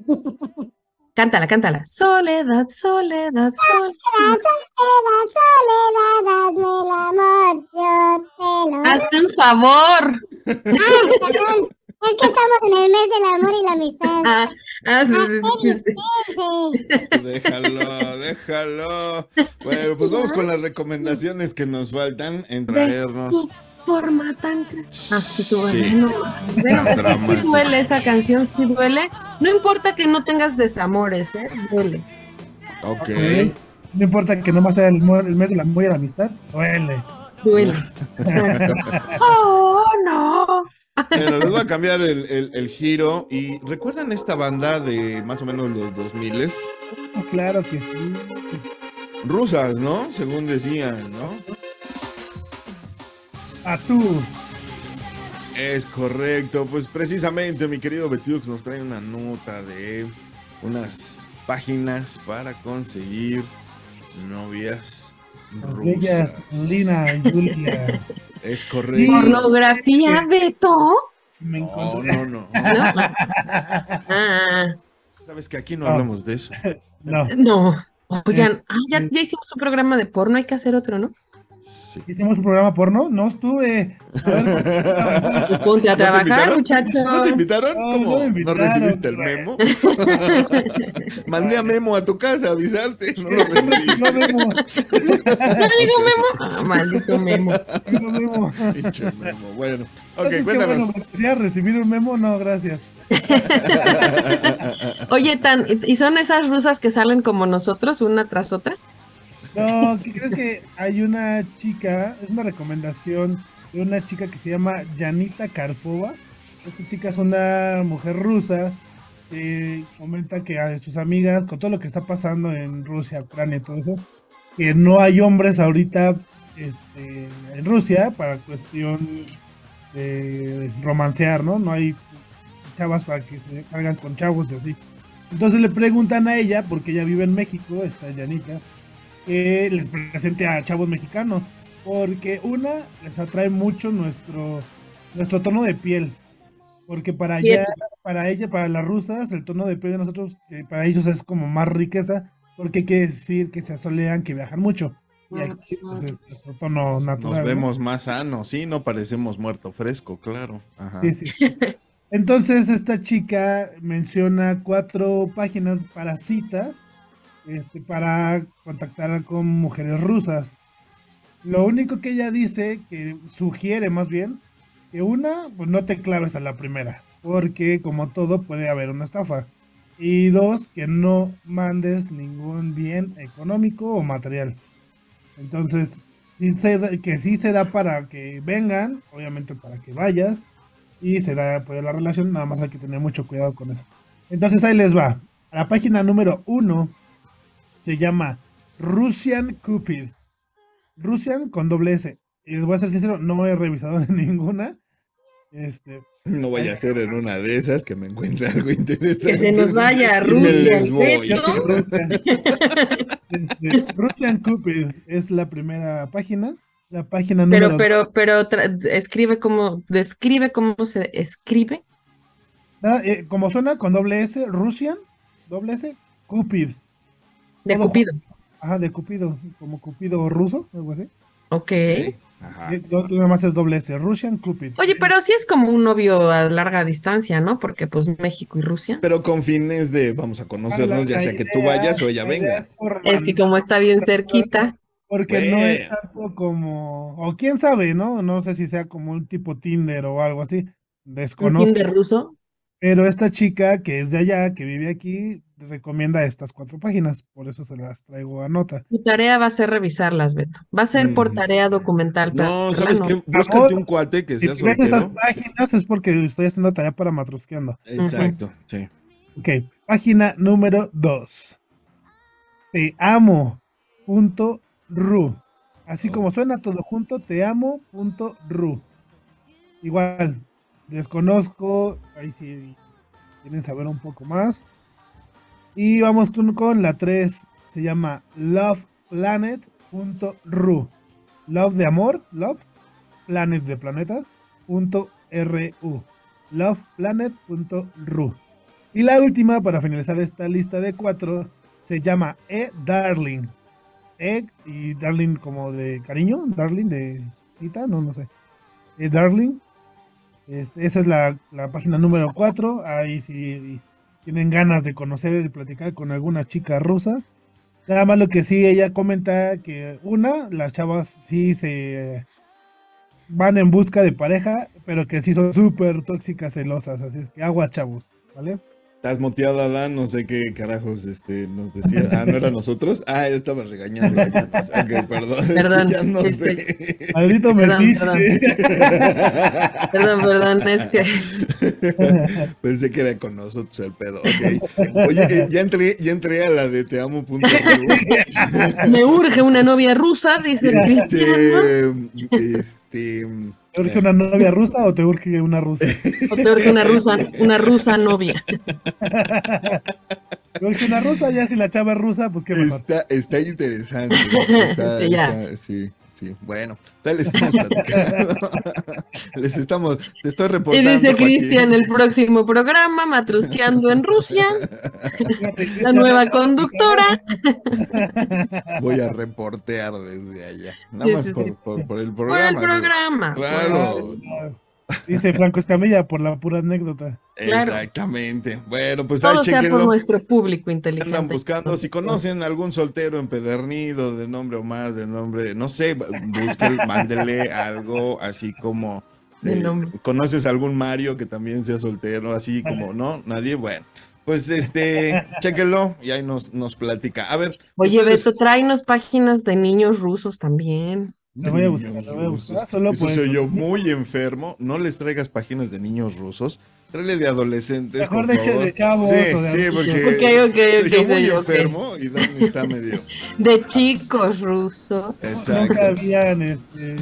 <laughs> Cántala, cántala. Soledad, soledad, soledad. Hazme el amor, yo te lo Hazme un favor. Ah, perdón. Es que estamos en el mes del amor y la amistad. Ah, ah, sí, Ah, sí, sí, sí. espérense. Déjalo, déjalo. Bueno, pues vamos con las recomendaciones que nos faltan en traernos. Forma tan. Ah, sí, tú, Sí. Dramático. duele esa canción, sí duele. No importa que no tengas desamores, ¿eh? Duele. Ok. No importa que nomás sea el, el mes del amor y la amistad, duele. Duele. <laughs> oh, no. Bueno, les voy a cambiar el, el- el giro. ¿Y recuerdan esta banda de más o menos los 2000 Ah, Claro que sí. Rusas, ¿no? Según decían, ¿no? A tú. Es correcto, pues precisamente mi querido Betiux nos trae una nota de unas páginas para conseguir novias rusas. Lina y Julia. <laughs> Es correcto. Pornografía, Beto. Me No, <laughs> no, no. Ah, Sabes que aquí no hablamos de eso. No, no. Oigan, ah, ya, ya hicimos un programa de porno, hay que hacer otro, ¿no? Sí. hicimos un programa porno. No estuve. A ver, Pues <laughs> ponte a ¿No te trabajar, invitaron? ¿No te muchachos. invitaron? No, ¿Cómo? no me ¿No invitaron, recibiste el memo? <laughs> Mandé a Memo a tu casa a avisarte. No lo no recibiste. vemos. ¿No llegó Memo? Ah, maldito Memo. No vemos. Pinche Memo. Bueno, ok, Entonces, cuéntanos. bueno, ¿quería recibir un memo? No, gracias. <laughs> Oye, Tan, ¿y son esas rusas que salen como nosotros, una tras otra? No, ¿qué crees que hay una chica? Es una recomendación de una chica que se llama Yanita Karpova. Esta chica es una mujer rusa que comenta que a sus amigas, con todo lo que está pasando en Rusia, Ucrania y todo eso, que no hay hombres ahorita este, en Rusia para cuestión de romancear, ¿no? No hay chavas para que se cargan con chavos y así. Entonces le preguntan a ella, porque ella vive en México, esta Yanita, que les presente a chavos mexicanos, porque una les atrae mucho nuestro nuestro tono de piel, porque para ella, para ella, para las rusas, el tono de piel de nosotros, para ellos es como más riqueza, porque quiere decir que se asolean, que viajan mucho. Y aquí pues, es nuestro tono natural. Nos ¿no? vemos más sanos, sí, no parecemos muerto fresco, claro. Ajá. Sí, sí. Entonces esta chica menciona cuatro páginas para citas, este, para contactar con mujeres rusas. Lo único que ella dice, que sugiere más bien, que una, pues no te claves a la primera, porque como todo puede haber una estafa. Y dos, que no mandes ningún bien económico o material. Entonces, da- que sí se da para que vengan, obviamente para que vayas, y se da apoyo a la relación, nada más hay que tener mucho cuidado con eso. Entonces ahí les va. La página número uno se llama Russian Cupid. Russian con doble S. Y les voy a ser sincero, no he revisado <laughs> ninguna. Este, No vaya a ser en una de esas que me encuentre algo interesante. Que se nos vaya <laughs> a Rusia, les voy. ¿no? Russian. Este, Russian Cupid es la primera página. La página número Pero, pero, pero escribe como, describe cómo se escribe. Ah, eh, como suena con doble S, Russian, doble S, Cupid. De Cupido. Ajá, de Cupido, como Cupido ruso, algo así. Ok. Ajá. Y lo otro nada más es doble S, Russian Cupid. Oye, pero sí es como un novio a larga distancia, ¿no? Porque pues México y Rusia. Pero con fines de vamos a conocernos, ya sea que tú vayas o ella venga. es que como está bien cerquita. Porque no es tanto como, o quién sabe, ¿no? No sé si sea como un tipo Tinder o algo así. Un Desconozco. Tinder ruso. Pero esta chica que es de allá, que vive aquí, recomienda estas cuatro páginas. Por eso se las traigo a nota. Tu tarea va a ser revisarlas, Beto. Va a ser por Mm. tarea documental. No, ¿sabes plano. qué? Búscate un cuate que Si sea ves esas soltero. páginas es porque estoy haciendo tarea para matrusqueando. Exacto, sí. Ok, página número 2. Te amo. Punto ru. Así Oh. como suena todo junto, te amo. Punto ru. Igual, desconozco. Ahí sí quieren saber un poco más. Y vamos con, la 3. Se llama loveplanet.ru. Love de amor, love. Planet de planeta. Punto ru. Loveplanet.ru. Y la última, para finalizar esta lista de cuatro, se llama E-Darling. E y Darling como de cariño, Darling de cita, no, no sé. E-Darling. Este, esa es la, la página número 4. Ahí si tienen ganas de conocer y platicar con alguna chica rusa. Nada más lo que sí, ella comenta que una, las chavas sí se van en busca de pareja, pero que sí son súper tóxicas, celosas. Así es que agua, chavos, ¿vale? Estás moteado, Adán, no sé qué carajos este, nos decía. Ah, ¿no era nosotros? Ah, él estaba regañando <laughs> perdón. es que Perdón, ya no este- sé. Maldito Perdón, mestizo. Perdón, perdón, es que <laughs> Pensé que era con nosotros el pedo. Ok. Oye, eh, ya entré, ya entré a la de te amo. <laughs> me urge una novia rusa, dice el Cristiano. Este, este, ¿Te urge una novia rusa o te urge una rusa? O te urge una rusa, una rusa novia. ¿Te urge una rusa? Ya si la chava es rusa, pues qué mejor. está, está interesante. Está- <laughs> Sí, ya. está- sí, sí. Bueno, ya les estamos platicando. <laughs> les estamos, te estoy Y reportando. dice Joaquín. Cristian, el próximo programa, Matrusqueando en Rusia, la nueva conductora. Voy a reportear desde allá. Nada Sí, más sí, por, sí. por- por el Por programa. el digo. programa. Claro. Dice Franco Escamilla por la pura anécdota. Claro. Exactamente. Bueno, pues ahí Todo sea por nuestro público inteligente. andan buscando, si conocen algún soltero empedernido de nombre Omar, de nombre, no sé, busquen, <laughs> mándenle algo así como. De eh, nombre. ¿Conoces algún Mario que también sea soltero? Así como, ¿no? Nadie, bueno. Pues este, <laughs> chéquenlo y ahí nos, nos platica. A ver. Oye, ustedes- Beto, tráenos páginas de niños rusos también. Lo voy a buscar, lo voy a buscar, solo Eso soy yo muy enfermo. No les traigas páginas de niños rusos. Tráele de adolescentes, Mejor por deje favor. de chavos sí, o sí, porque Ok, ok, soy yo muy enfermo y Dani está medio. <laughs> De chicos rusos. Nunca Exacto. habían este,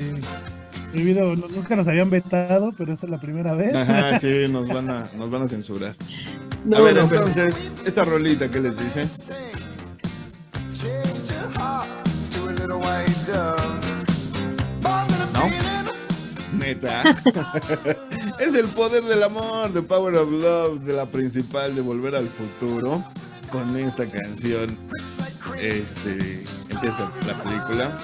no- nunca nos habían vetado, pero esta es la primera vez. Ajá, sí, nos van a, nos van a censurar. <laughs> No, a ver, no, pero- entonces, esta rolita, ¿qué les dicen? Neta. <laughs> es el poder del amor, The Power of Love, de la principal de Volver al Futuro. Con esta canción, este, empieza la película.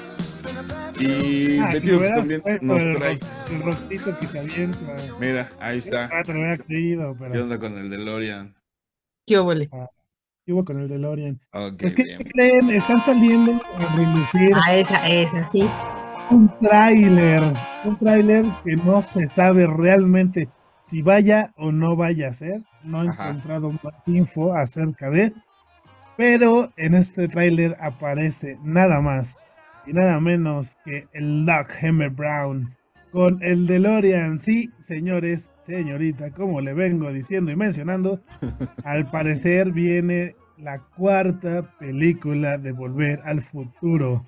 Y Ah, Betty también nos el trae. ro- El rostito que se avienta. Mira, ahí está. Ah, te lo creído, ¿Qué pero onda con el DeLorean? ¿Qué óvole? ¿qué hubo con el DeLorean? Ok, es que, bien. ¿qué creen? Están saliendo a relucir Ah, esa, esa, sí. Un tráiler, un tráiler que no se sabe realmente si vaya o no vaya a ser. No he Ajá. encontrado más info acerca de, pero en este tráiler aparece nada más y nada menos que el Doc Hammer Brown con el DeLorean. Sí, señores, señorita, como le vengo diciendo y mencionando, <laughs> al parecer viene la cuarta película de Volver al Futuro.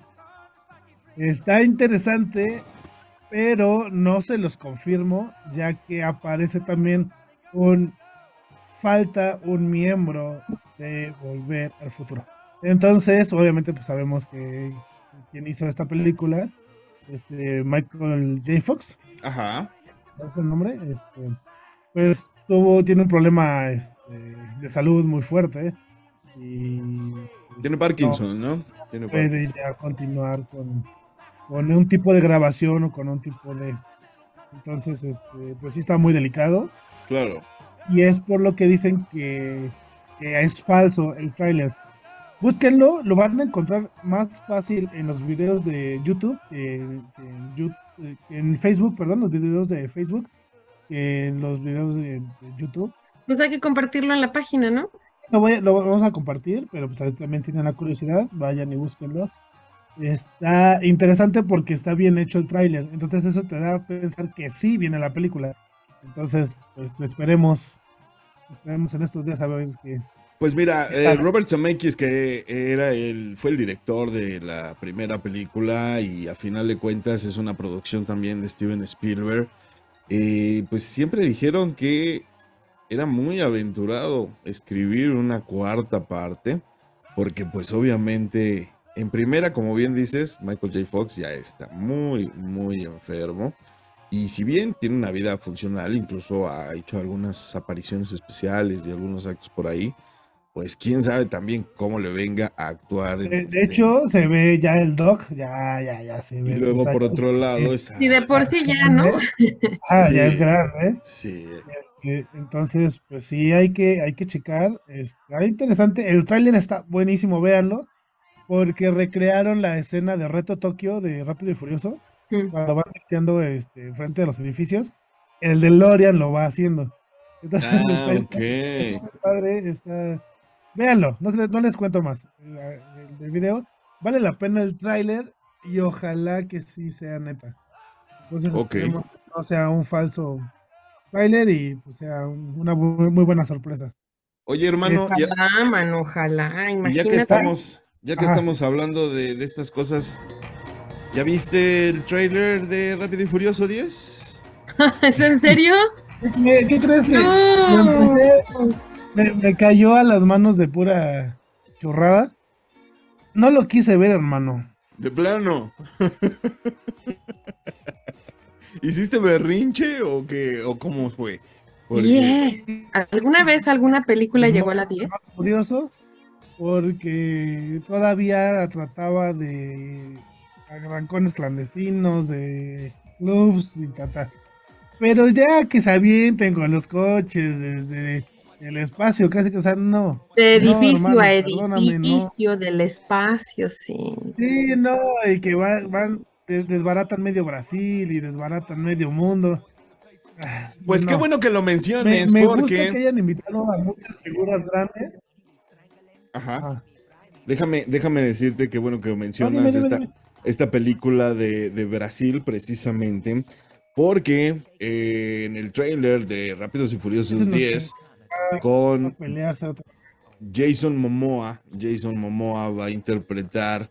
Está interesante, pero no se los confirmo, ya que aparece también un falta un miembro de Volver al Futuro. Entonces, obviamente, pues sabemos que quien hizo esta película, este Michael J. Fox, Ajá. ¿cuál es el nombre? Este, pues tuvo, tiene un problema este, de salud muy fuerte y Tiene Parkinson, ¿no? Tiene Parkinson. puede ya continuar con, con un tipo de grabación o con un tipo de... Entonces, este, pues sí está muy delicado Claro. y es por lo que dicen que, que es falso el tráiler. Búsquenlo, lo van a encontrar más fácil en los videos de YouTube, que que en, Yu- eh, en Facebook, perdón, los videos de Facebook, que en los videos de, de YouTube. Pues hay que compartirlo en la página, ¿no? Lo, voy a- lo vamos a compartir, pero pues también tienen la curiosidad, vayan y búsquenlo. Está interesante porque está bien hecho el tráiler, entonces eso te da a pensar que sí viene la película. Entonces, pues esperemos, esperemos en estos días a ver que... Pues mira, eh. Robert Zemeckis, que era el, fue el director de la primera película y a final de cuentas es una producción también de Steven Spielberg, eh, pues siempre dijeron que era muy aventurado escribir una cuarta parte, porque pues obviamente, en primera, como bien dices, Michael J. Fox ya está muy, muy enfermo. Y si bien tiene una vida funcional, incluso ha hecho algunas apariciones especiales y algunos actos por ahí, pues quién sabe también cómo le venga a actuar. en De, este- hecho, se ve ya el doc, ya, ya, ya se ve. y luego por otro lado está... Y de por sí ya, ¿no? <laughs> Ah, ya es grande, ¿eh? Sí, Eh, Entonces, pues sí, hay que, hay que checar. Está interesante. El tráiler está buenísimo, véanlo. Porque recrearon la escena de Reto Tokio de Rápido y Furioso. Cuando van drifteando este, frente de los edificios. El de Lorian lo va haciendo. Entonces, Ah, <laughs> está- está padre, está... Véanlo, no, se les- no les cuento más. El, el del video. Vale la pena el tráiler y ojalá que sí sea neta. Entonces, no sea un falso tráiler y pues, sea un- una muy buena sorpresa. Oye, hermano, ya, Ojalá, mano, ojalá. y ya Imagínate. que estamos, ya que Ajá. estamos hablando de, de estas cosas, ¿ya viste el trailer de Rápido y Furioso 10? <laughs> ¿Es en serio? ¿Qué, qué crees que No. me, me cayó a las manos de pura churrada? No lo quise ver, hermano. De plano. <laughs> ¿Hiciste berrinche o qué? ¿O cómo fue? Porque- Yes. ¿Alguna vez alguna película No, llegó a la 10? Más curioso porque todavía trataba de arrancones clandestinos, de clubs y tata. Pero ya que se avienten con los coches desde el espacio, casi que, o sea, no. De No, edificio hermano, a no. edificio, del espacio, sí. Sí, no, y que van, van des- desbaratan medio Brasil y desbaratan medio mundo. Ah, Pues qué no. bueno que lo Me, menciones, me gusta porque... que hayan invitado a muchas figuras grandes. Ajá. Ah, Déjame, déjame decirte que bueno que no, mencionas dime, dime, esta, dime. esta película de, de Brasil precisamente porque eh, en el trailer de Rápidos y Furiosos Ese no 10 Va a con. Jason Momoa, Jason Momoa va a interpretar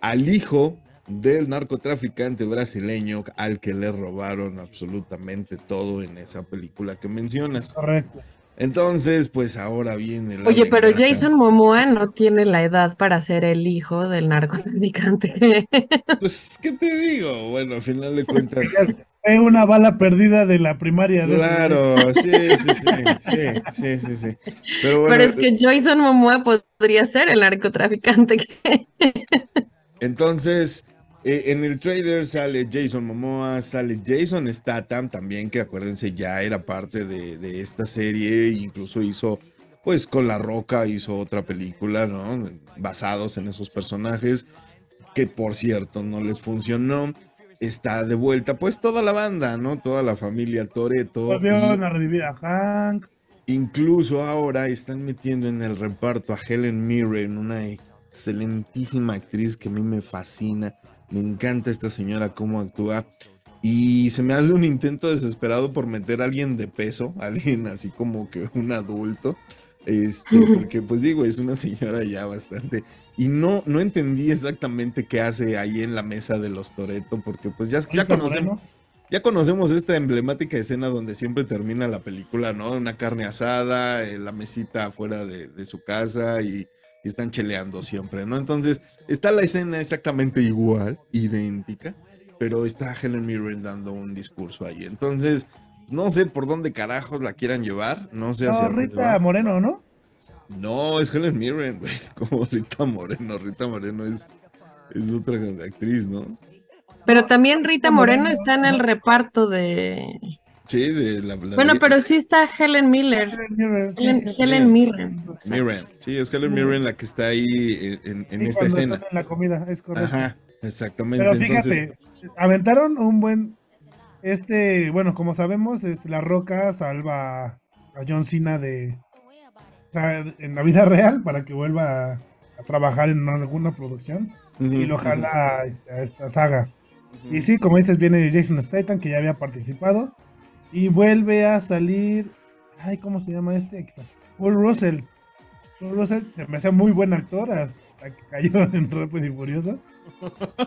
al hijo del narcotraficante brasileño al que le robaron absolutamente todo en esa película que mencionas. Correcto. Entonces, pues ahora viene la Oye, pero. Jason Momoa no tiene la edad para ser el hijo del narcotraficante. <laughs> Pues, ¿qué te digo? Bueno, al final de cuentas... Fue una bala perdida de la primaria. güey. Claro, sí, sí, sí, sí, sí, sí, sí. Pero bueno, Pero es que Jason Momoa podría ser el narcotraficante. que- <laughs> entonces, eh, en el trailer sale Jason Momoa, sale Jason Statham también, que acuérdense ya era parte de, de esta serie, incluso hizo, pues con La Roca hizo otra película, ¿no? Basados en esos personajes, que por cierto no les funcionó. está de vuelta, pues toda la banda, ¿no? Toda la familia Toreto. Volvieron a revivir a Hank. Incluso ahora están metiendo en el reparto a Helen Mirren, una excelentísima actriz que a mí me fascina. Me encanta esta señora cómo actúa. Y se me hace un intento desesperado por meter a alguien de peso, <laughs> alguien así como que un adulto. Este, <laughs> porque pues digo, es una señora ya bastante. Y no, no entendí exactamente qué hace ahí en la mesa de los Toreto, porque pues ya, ya conocemos. Ya conocemos esta emblemática escena donde siempre termina la película, ¿no? Una carne asada, eh, la mesita afuera de, de su casa y, y están cheleando siempre, ¿no? Entonces, está la escena exactamente igual, idéntica, pero está Helen Mirren dando un discurso ahí. Entonces, no sé por dónde carajos la quieran llevar, no sé hacia No, Rita. Moreno, ¿no? No, es Helen Mirren, güey, <laughs> como Rita Moreno. Rita Moreno es, es otra actriz, ¿no? Pero también Rita Moreno, está en el reparto de. Sí, de la... la- Bueno, pero sí está Helen Miller. Helen Helen. Helen Mirren. sí, es Helen Mirren la que está ahí en, en- Sí, esta escena. están En la comida, es correcto. Ajá, exactamente. Pero fíjate, Entonces, aventaron un buen. Este, bueno, como sabemos, es La Roca salva a John Cena de. o sea, en la vida real para que vuelva a, a trabajar en alguna producción y lo jala a, este- a esta saga. Y sí, como dices, viene Jason Statham, que ya había participado. Y vuelve a salir. Ay, ¿cómo se llama este? Paul Russell. Paul Russell se me hace muy buen actor hasta que cayó <laughs> en Rápido y Furioso. <laughs>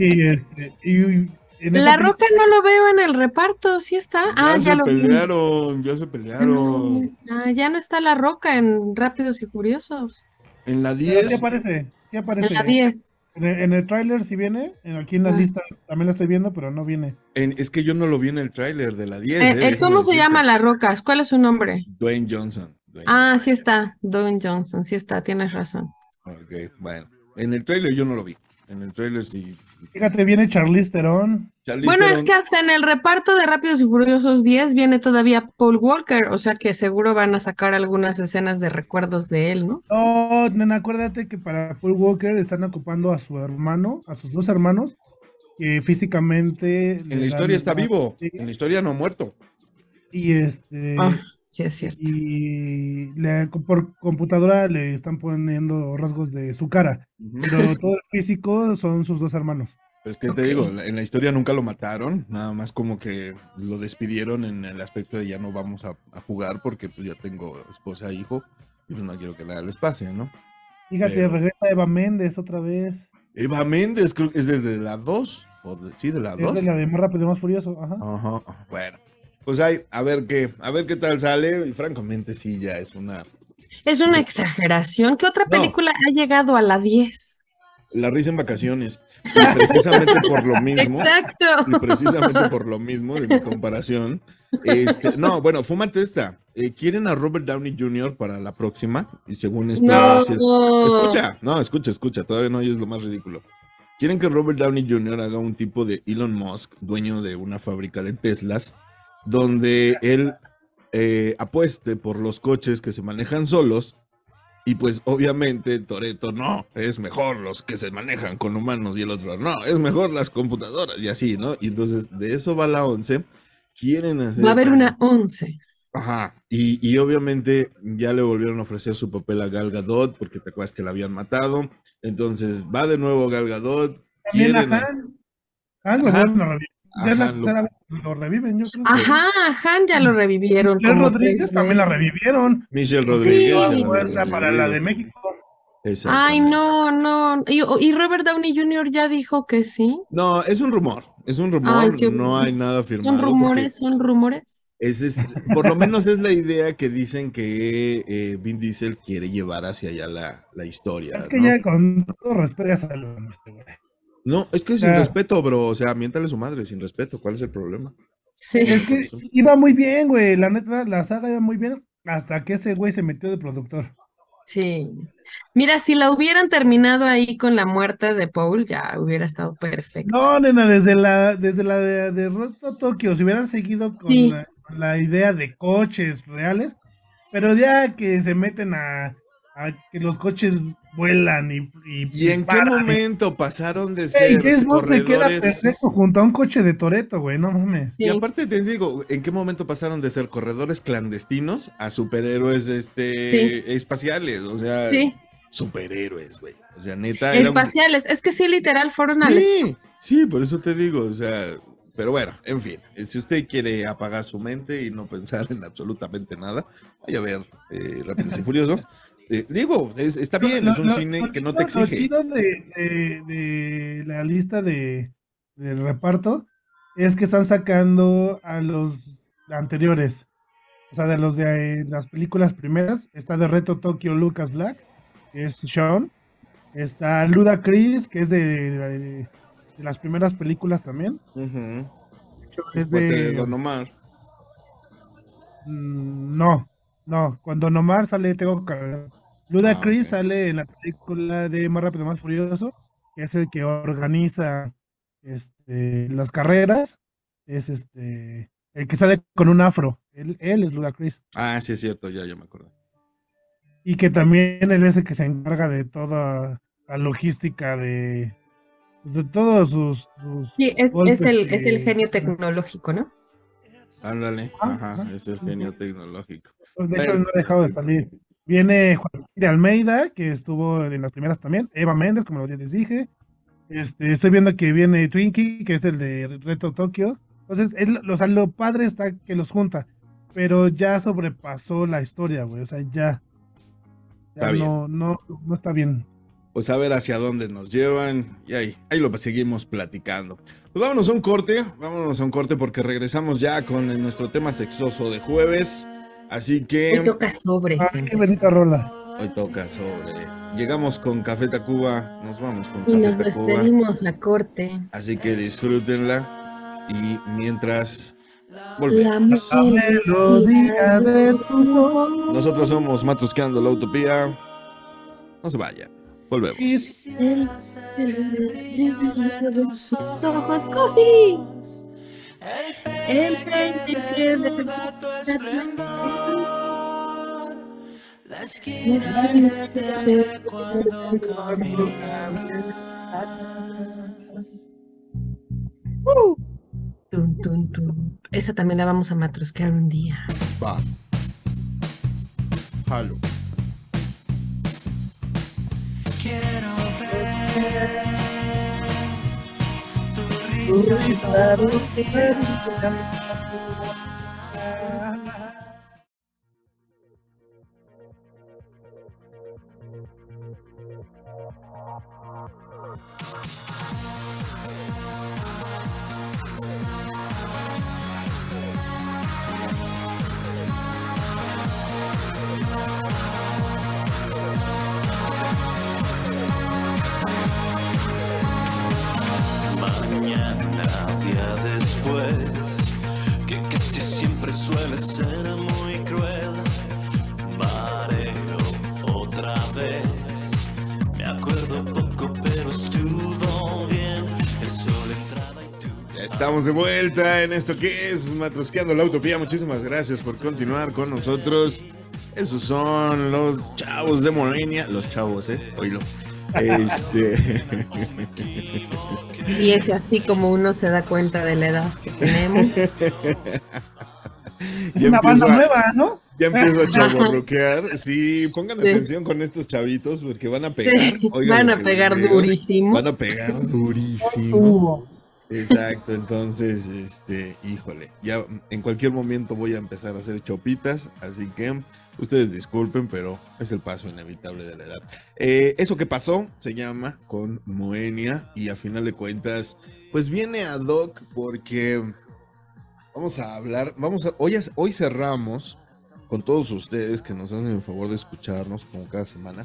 Y este. Y, La película- Roca no lo veo en el reparto, sí está. Ah, ya ya se lo vi. pelearon, ya se Ah, no, pelearon. está, ya no está La Roca en Rápidos y Furiosos. En la Pero sí 10, aparece. Sí En la 10. En el, en el tráiler sí viene. En, aquí en la Ah. lista también la estoy viendo, pero no viene. en- es que yo no lo vi en el tráiler de la 10. Eh, eh, ¿Cómo se decirte. llama La Roca? ¿Cuál es su nombre? Dwayne Johnson. Dwayne Ah, sí está. Dwayne Johnson, sí está, tienes razón. Ok, bueno. En el tráiler yo no lo vi. En el tráiler sí. Fíjate, viene Charlize Theron. Charlize Bueno, es que hasta en el reparto de Rápidos y Furiosos 10 viene todavía Paul Walker, o sea que seguro van a sacar algunas escenas de recuerdos de él, ¿no? No, nena, acuérdate que para Paul Walker están ocupando a su hermano, a sus dos hermanos, que físicamente. En la historia está vivo. sí, En la historia no ha muerto. Y este. Ah, sí, es cierto. Y le- por computadora le están poniendo rasgos de su cara. Ujú. Pero <laughs> todo el físico son sus dos hermanos. Pues que te Ok. digo, en la historia nunca lo mataron, nada más como que lo despidieron en el aspecto de ya no vamos a, a jugar porque pues ya tengo esposa e hijo y pues no quiero que nada les pase, ¿no? Fíjate, Pero- regresa Eva Méndez otra vez. Eva Méndez, creo que es desde la 2, o de- sí, de la Es 2. de la de más rápido y más furioso. Ajá. Ajá, bueno. Pues hay, a ver qué, a ver qué tal sale, y francamente sí, ya es una... Es una exageración. ¿Qué otra No. película ha llegado a la 10? La risa en vacaciones, y precisamente por lo mismo, y Exacto. precisamente por lo mismo de mi comparación, este, no, bueno, fúmate esta, Eh, quieren a Robert Downey Jr. para la próxima, y según esto... No. Escucha, no, escucha, escucha, todavía no oyes lo más ridículo. Quieren que Robert Downey Jr. haga un tipo de Elon Musk, dueño de una fábrica de Teslas, donde él eh, apueste por los coches que se manejan solos. Y pues obviamente Toreto no, es mejor los que se manejan con humanos y el otro no, es mejor las computadoras y así, ¿no? Y entonces de eso va la 11. Quieren hacer... Va a haber una 11. Ajá, y, y obviamente ya le volvieron a ofrecer su papel a Gal Gadot porque te acuerdas que la habían matado. Entonces va de nuevo Gal Gadot. Quieren a- Han. Han lo Ajá. Ya es la Ajá, lo- tercera vez que lo reviven, yo creo. que- Ajá, a Han ya lo revivieron. Michelle Rodríguez tres también la revivieron. Michelle Rodríguez. La habían para la de. México. Ay, no, no. Y, y Robert Downey Jr. ya dijo que sí. No, es un rumor, es un rumor, Ay, qué no hay nada firmado. Son rumores, son rumores. ese es, por lo menos es la idea que dicen que eh, Vin Diesel quiere llevar hacia allá la, la historia. Es que ¿no? ya con todo respeto ya este güey. No, es que sin Ah. respeto, bro. O sea, miéntale su madre, sin respeto. ¿Cuál es el problema? Sí. Es que iba muy bien, güey. La neta, la saga iba muy bien. Hasta que ese güey se metió de productor. Sí. Mira, si la hubieran terminado ahí con la muerte de Paul, ya hubiera estado perfecto. No, nena, desde la, desde la de, de Road to Tokyo, si hubieran seguido con, Sí. la, con la idea de coches reales, pero ya que se meten a, a que los coches vuelan y. ¿Y, ¿Y en qué momento pasaron de ser James Bond se queda corredores? perfecto junto a un coche de Toreto, güey, no mames. Y Sí. aparte te digo, ¿en qué momento pasaron de ser corredores clandestinos a superhéroes este espaciales? O sea, Sí, superhéroes, güey. O sea, neta un- espaciales. Es que sí, literal, fueron al Sí, sí, por eso te digo, o sea, pero bueno, en fin, eh, si usted quiere apagar su mente y no pensar en absolutamente nada, vaya a ver eh, Rápidos y Furiosos. Eh, digo, es- está bien, Lo- es un lo- cine lo que no te lo exige. chido de, de- de la lista de, del reparto es que están sacando a los anteriores. O sea, de los de eh, las películas primeras. Está de Reto Tokio Lucas Black, que es Sean. Está Luda Chris, que es de, de- de las primeras películas también. Es de de- Don Omar. Mm, No, no. Cuando Nomar sale, tengo que. Luda Ah, Chris sale en la película de Más Rápido, Más Furioso, que es el que organiza este, las carreras. Es este el que sale con un afro. Él, él es Luda Chris. Ah, sí es cierto, ya, ya me acuerdo. Y que también él es el que se encarga de toda la logística de, de todos sus. sus Sí, es, golpes es, el, es el genio tecnológico, ¿no? Ándale, Ah, ajá, ajá. es el genio tecnológico. Pues, de hecho, no ha dejado de salir. Viene Juan de Almeida, que estuvo en las primeras también. Eva Méndez, como les dije. Este, estoy viendo que viene Twinkie, que es el de Reto Tokio. Entonces, es, lo- o sea, lo padre está que los junta. Pero ya sobrepasó la historia, güey. O sea, ya. Ya Está bien. no, no, no está bien. Pues a ver hacia dónde nos llevan y ahí, ahí lo seguimos platicando. Pues vámonos a un corte, vámonos a un corte porque regresamos ya con nuestro tema sexoso de jueves. Así Hoy que toca sobre. Ah, qué bonita rola. hoy toca sobre. Llegamos con Café Tacuba, nos vamos con Y Café nos Tacuba. despedimos a corte. Así que disfrútenla y mientras volvemos. La melodía de tu voz. Nosotros somos Matrusqueando la Utopía. No se vayan, volvemos. El, el de sus ojos, Coffee. El frente que La esquina que te ve cuando caminas. Esa también la vamos a matrusquear un día. Va. Jalo. Quiero ver tu risa Mañana, estamos de vuelta en esto que es Matrusqueando la Utopía. Muchísimas gracias por continuar con nosotros. Esos son los chavos de Morenia. Los chavos, ¿eh? Oílo. Este. Y es así como uno se da cuenta de la edad que tenemos. Ya una banda a, nueva, ¿no? ya empiezo a chaborruquear. Sí, pongan Sí. atención con estos chavitos porque van a pegar. Sí, Oigan van a pegar durísimo. Van a pegar durísimo. Exacto, entonces, este, híjole, ya en cualquier momento voy a empezar a hacer chopitas, así que ustedes disculpen, pero es el paso inevitable de la edad. Eh, eso que pasó se llama con Moenia y a final de cuentas, pues viene ad hoc porque vamos a hablar, vamos a, hoy, hoy cerramos con todos ustedes que nos hacen el favor de escucharnos como cada semana.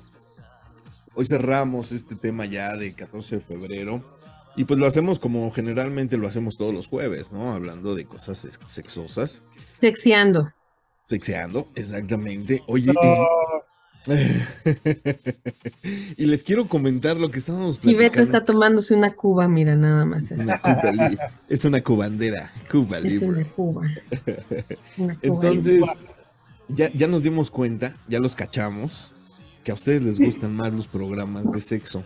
Hoy cerramos este tema ya de 14 de febrero. Y pues lo hacemos como generalmente lo hacemos todos los jueves, ¿no? Hablando de cosas sex- sexosas. Sexeando. Sexeando, exactamente. Oye, No, es- <laughs> y les quiero comentar lo que estábamos Y Beto platicando. está tomándose una cuba, mira, nada más. Es, Una Cuba Libre. Es una cubandera, Cuba es Libre. una cuba. <laughs> Una cuba Entonces, ya, ya nos dimos cuenta, ya los cachamos, que a ustedes les gustan más los programas de sexo.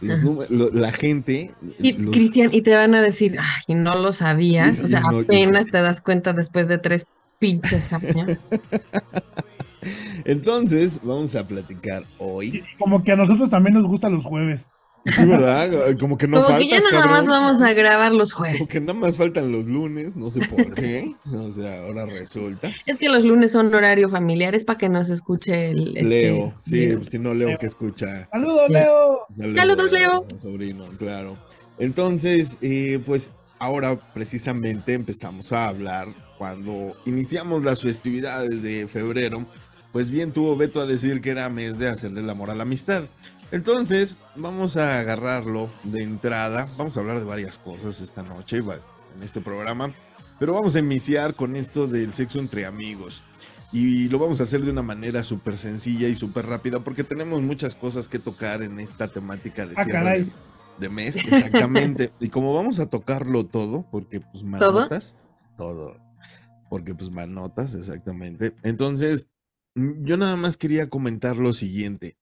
Los <laughs> núme- lo- la gente. Y los- Cristian, y te van a decir, ay, no lo sabías. O sea, no, apenas te das cuenta después de tres pinches años. <laughs> Entonces, vamos a platicar hoy. Como que a nosotros también nos gustan los jueves. Sí, ¿verdad? Como que no Como que ya faltas, nada más cabrón. vamos a grabar los Como jueves. que nada más faltan los lunes, no sé por qué. O sea, ahora resulta. Es que los lunes son horario familiar, es para que nos escuche el este, Leo, sí, Leo. si no Leo que escucha. ¡Saludos, Leo. Leo! Saludos, Saludos, Leo. a sobrino, claro. Entonces, eh, pues ahora precisamente empezamos a hablar cuando iniciamos las festividades de febrero. Pues bien tuvo Beto a decir que era mes de hacerle el amor a la amistad. Entonces, vamos a agarrarlo de entrada. Vamos a hablar de varias cosas esta noche en este programa. Pero vamos a iniciar con esto del sexo entre amigos. Y lo vamos a hacer de una manera súper sencilla y súper rápida porque tenemos muchas cosas que tocar en esta temática de Ah, cierre caray. de, de mes. Exactamente. <laughs> y como vamos a tocarlo todo, porque pues manotas, todo. Porque pues manotas, exactamente. Entonces, yo nada más quería comentar lo siguiente.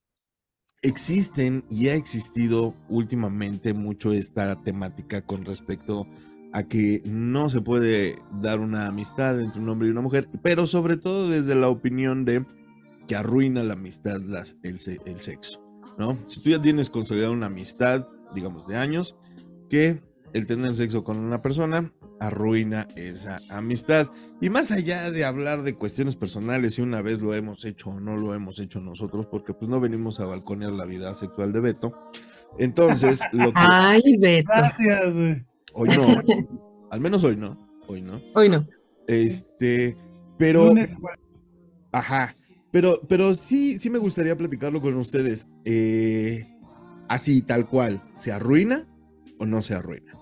Existen y ha existido últimamente mucho esta temática con respecto a que no se puede dar una amistad entre un hombre y una mujer, pero sobre todo desde la opinión de que arruina la amistad las, el, se- el sexo, ¿no? Si tú ya tienes consolidada una amistad, digamos, de años, que el tener sexo con una persona arruina esa amistad. Y más allá de hablar de cuestiones personales, si una vez lo hemos hecho o no lo hemos hecho nosotros, porque pues no venimos a balconear la vida sexual de Beto. Entonces, <laughs> lo que Ay, Beto. Gracias, güey. hoy no, <laughs> al menos hoy no, hoy no. Hoy no. Este, pero. Ajá, pero, pero sí, sí me gustaría platicarlo con ustedes. Eh, así, tal cual, ¿se arruina o no se arruina?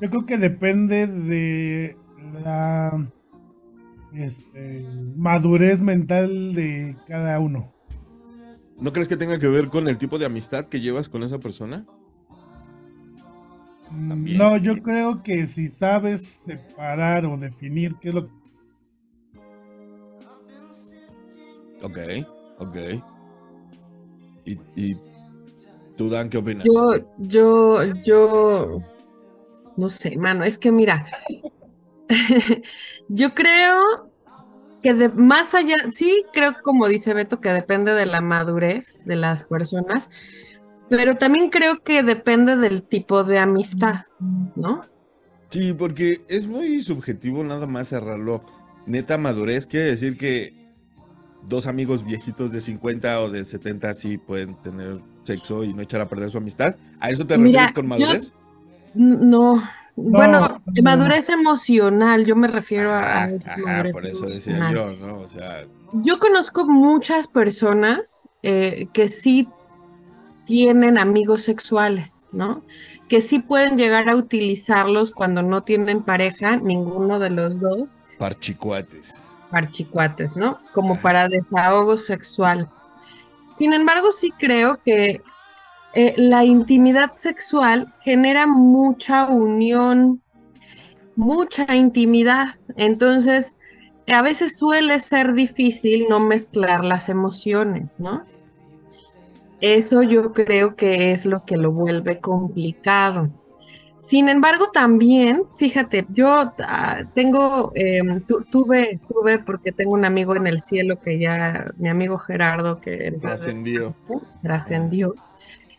Yo creo que depende de la este, madurez mental de cada uno. ¿No crees que tenga que ver con el tipo de amistad que llevas con esa persona? También. No, yo creo que si sabes separar o definir qué es lo que Ok, ok. ¿Y, y tú, Dan, qué opinas? Yo, yo, yo, no sé, mano, es que mira, <laughs> yo creo que de, más allá, sí, creo como dice Beto, que depende de la madurez de las personas, pero también creo que depende del tipo de amistad, ¿no? Sí, porque es muy subjetivo nada más cerrarlo. Neta madurez quiere decir que dos amigos viejitos de 50 o de 70 sí pueden tener sexo y no echar a perder su amistad. ¿A eso te Mira, refieres con madurez? No, bueno, no. madurez emocional, yo me refiero a, a Ajá, por eso decía emocional. yo, ¿no? O sea, Yo conozco muchas personas eh, que sí tienen amigos sexuales, ¿no? Que sí pueden llegar a utilizarlos cuando no tienen pareja, ninguno de los dos, parchicuates. parchicuates, ¿no? Como para desahogo sexual. Sin embargo, sí creo que eh, la intimidad sexual genera mucha unión, mucha intimidad. Entonces, a veces suele ser difícil no mezclar las emociones, ¿no? Eso yo creo que es lo que lo vuelve complicado. Sin embargo, también, fíjate, yo ah, tengo, em, tu- tuve, tuve, porque tengo un amigo en el cielo que ya, mi amigo Gerardo, que Trascendió. trascendió.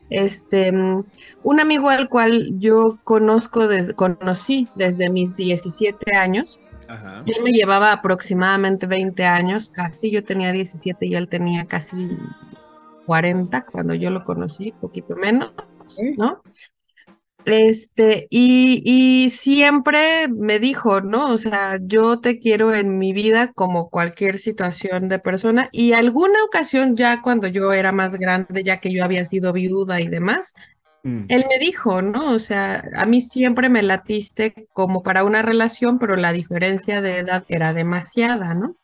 Este, un amigo al cual yo conozco, des- conocí desde mis 17 años. Ajá. Él me llevaba aproximadamente 20 años, casi. Yo tenía 17 y él tenía casi 40 cuando yo lo conocí, poquito menos, ¿no? Este, y, y siempre me dijo, ¿no? O sea, yo te quiero en mi vida como cualquier situación de persona. Y alguna ocasión ya cuando yo era más grande, ya que yo había sido viuda y demás, Mm. él me dijo, ¿no? O sea, a mí siempre me latiste como para una relación, pero la diferencia de edad era demasiada, ¿no?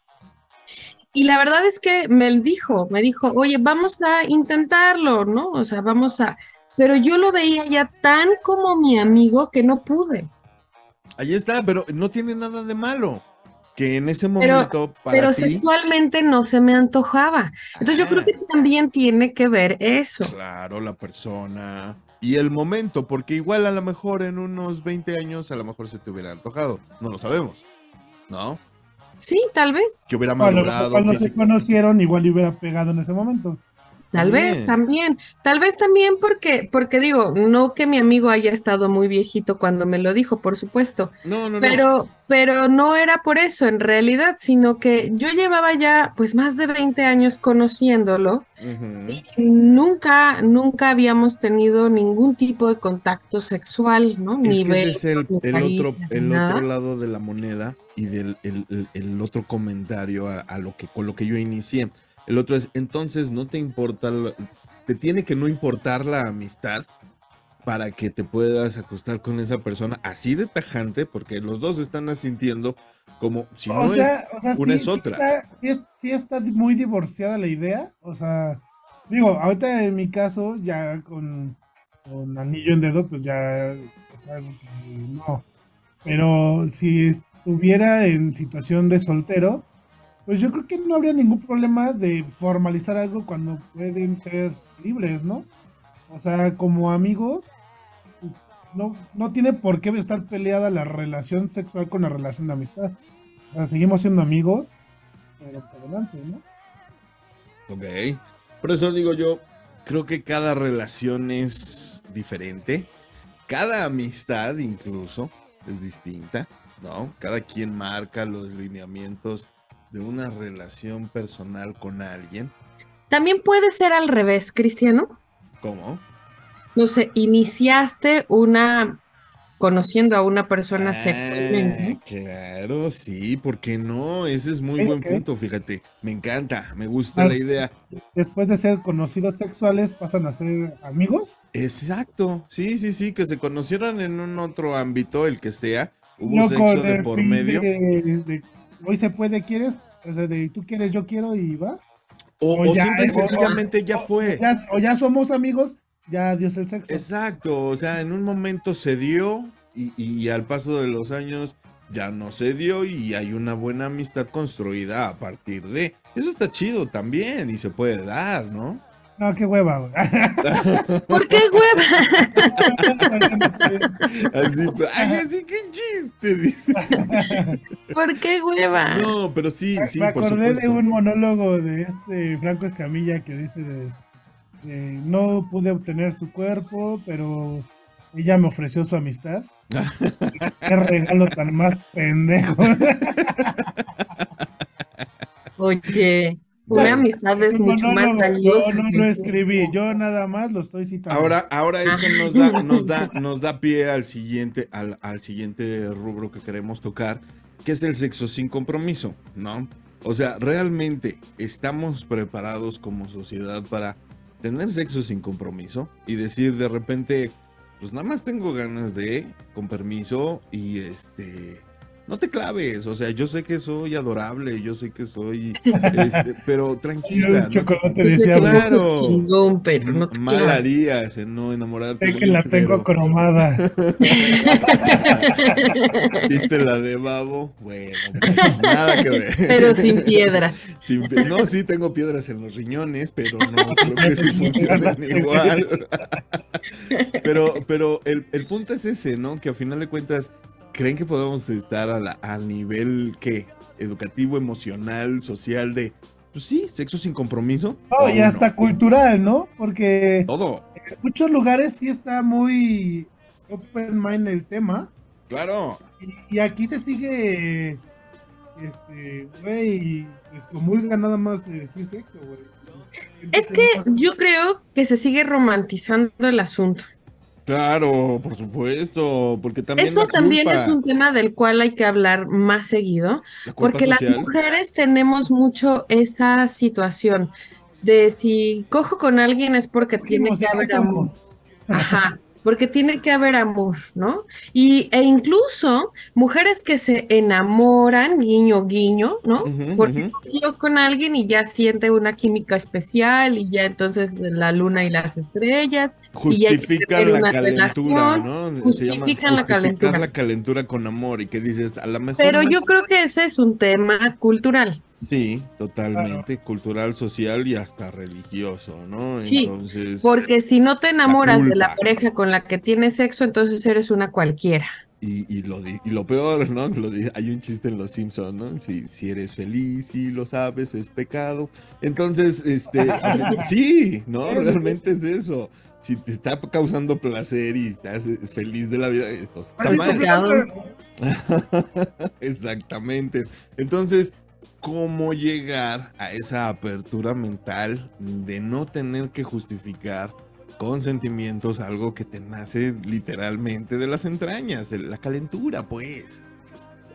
Y la verdad es que me dijo, me dijo, oye, vamos a intentarlo, ¿no? O sea, vamos a... Pero yo lo veía ya tan como mi amigo que no pude. Ahí está, pero no tiene nada de malo. que en ese Pero- momento para Pero ti, sexualmente no se me antojaba. Entonces yo creo que también tiene que ver eso. claro, la persona y el momento, porque igual a lo mejor en unos 20 años a lo mejor se te hubiera antojado, no lo sabemos, ¿no? Sí, tal vez. Que hubiera madurado cuando se conocieron, igual hubiera pegado en ese momento. Tal vez también, tal vez también porque, porque digo, no que mi amigo haya estado muy viejito cuando me lo dijo, por supuesto, No, no, no. pero, pero no era por eso en realidad, sino que yo llevaba ya pues más de 20 años conociéndolo, Ujú. nunca, nunca habíamos tenido ningún tipo de contacto sexual, ¿no? Es Ni que ese es el, el otro, el otro lado de la moneda y del el, el- el otro comentario a, a lo que con lo que yo inicié. El otro es, entonces no te importa, te tiene que no importar la amistad para que te puedas acostar con esa persona así de tajante, porque los dos están asintiendo como si no o es o sea, una sí- es otra. sí, es- sí está muy divorciada la idea. O sea, digo, ahorita en mi caso, ya con, con anillo en dedo, pues ya, o sea, no. Pero si estuviera en situación de soltero, pues yo creo que no habría ningún problema de formalizar algo cuando pueden ser libres, ¿no? O sea, como amigos, pues, no, no tiene por qué estar peleada la relación sexual con la relación de amistad. O sea, seguimos siendo amigos, pero por adelante, ¿no? Ok. Por eso digo yo, creo que cada relación es diferente. Cada amistad incluso es distinta, ¿no? Cada quien marca los lineamientos de una relación personal con alguien. También puede ser al revés, Cristiano. ¿Cómo? No sé, iniciaste una conociendo a una persona sexualmente. Ah, claro, sí, ¿por qué no? Ese es muy buen punto, fíjate. Me encanta, me gusta Ah. la idea. Después de ser conocidos sexuales, pasan a ser amigos. Exacto, sí, sí, sí, que se conocieron en un otro ámbito, el que sea. Hubo No sexo de por medio. de- de, hoy se puede, ¿quieres? O sea, de tú quieres, yo quiero y va. O, o o ya- simple y o- sencillamente ya fue. Ya- o ya somos amigos, ya adiós el sexo. Exacto, o sea, en un momento se dio y, y al paso de los años ya no se dio y hay una buena amistad construida a partir de. Eso está chido también y se puede dar, ¿no? No, qué hueva, güey. <laughs> ¿Por qué hueva? Así, ay, así que chiste, dice. ¿Por qué hueva? No, pero sí, sí, Me por acordé de supuesto. un monólogo de este Franco Escamilla que dice de, de, no pude obtener su cuerpo, pero ella me ofreció su amistad. <laughs> Qué regalo tan más pendejo. Oye, una amistad es mucho más valiosa. Yo no lo escribí, yo nada más lo estoy citando. Ahora, ahora esto nos da, nos da, <laughs> nos da pie al siguiente, al, al siguiente rubro que queremos tocar, que es el sexo sin compromiso, ¿no? O sea, realmente estamos preparados como sociedad para tener sexo sin compromiso y decir de repente, pues nada más tengo ganas de, con permiso, y este, no te claves, o sea, yo sé que soy adorable, yo sé que soy, <laughs> este, pero tranquila, el no, chocolate Yo sé decía, claro. chingón, pero no te mal harías en no enamorarte. sé que la tengo cromada. <laughs> ¿Viste la de Babo? Bueno, pues, nada que ver. Pero sin piedras. Sin no, sí tengo piedras en los riñones, pero no <laughs> creo que sí funcionen igual. Pero, pero el, el punto es ese, ¿no? Que a final de cuentas, ¿creen que podemos estar a la- al nivel que educativo, emocional, social de, pues sí, sexo sin compromiso? No, y ¿O hasta cultural, ¿no? Porque Todo, en muchos lugares sí está muy open mind el tema. claro. Y, y aquí se sigue, este, güey, pues comulga nada más de decir sexo, güey. Es que yo creo que se sigue romantizando el asunto. Claro, por supuesto, porque también Eso la también es un tema del cual hay que hablar más seguido, la porque las mujeres tenemos mucho esa situación de si cojo con alguien es porque tiene que haber amor. Ajá. Porque tiene que haber amor, ¿no? Y, e incluso mujeres que se enamoran, guiño, guiño, ¿no? Porque cogió con alguien y ya siente una química especial y ya entonces la luna y las estrellas. Justifican la calentura, relación, ¿no? Justifican la calentura. la calentura con amor y que dices, a lo mejor Pero yo es- creo que ese es un tema cultural. Sí, totalmente, cultural, social y hasta religioso, ¿no? Sí, Entonces, Porque si no te enamoras de la pareja con la que tienes sexo, entonces eres una cualquiera. y, y lo, di- y lo peor, ¿no? <laughs> Lo hay un chiste en Los Simpsons, ¿no? Si, si eres feliz y lo sabes, es pecado. Entonces, este, <laughs> sí, ¿no? Realmente es eso. Si te está causando placer y estás feliz de la vida, esto está Es mal. <laughs> Exactamente. Entonces, ¿cómo llegar a esa apertura mental de no tener que justificar con sentimientos algo que te nace literalmente de las entrañas, de la calentura, pues?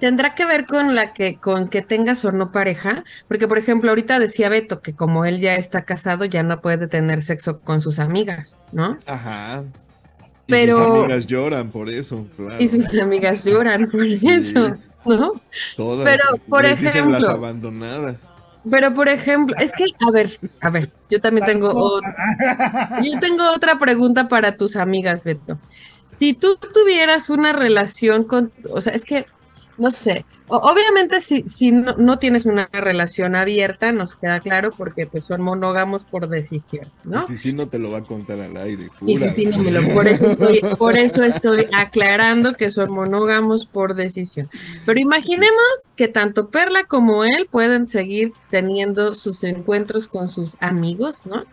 Tendrá que ver con la que, con que tengas o no pareja, porque por ejemplo, ahorita decía Beto que como él ya está casado, ya no puede tener sexo con sus amigas, ¿no? Ajá. Y Pero- sus amigas lloran por eso, claro. Y sus amigas lloran por Sí. eso, ¿no? Todas. pero, por les dicen las ejemplo- abandonadas. Pero por ejemplo, es que, a ver, a ver, yo también tengo, o- yo tengo otra pregunta para tus amigas, Beto. Si tú tuvieras una relación con, o sea, es que, no sé, o- obviamente si, si no, no tienes una relación abierta, nos queda claro, porque pues son monógamos por decisión, ¿no? Y si sí, no te lo va a contar al aire. Y sí, no me lo, por eso estoy, por eso estoy aclarando que son monógamos por decisión. Pero imaginemos que tanto Perla como él pueden seguir teniendo sus encuentros con sus amigos, ¿no?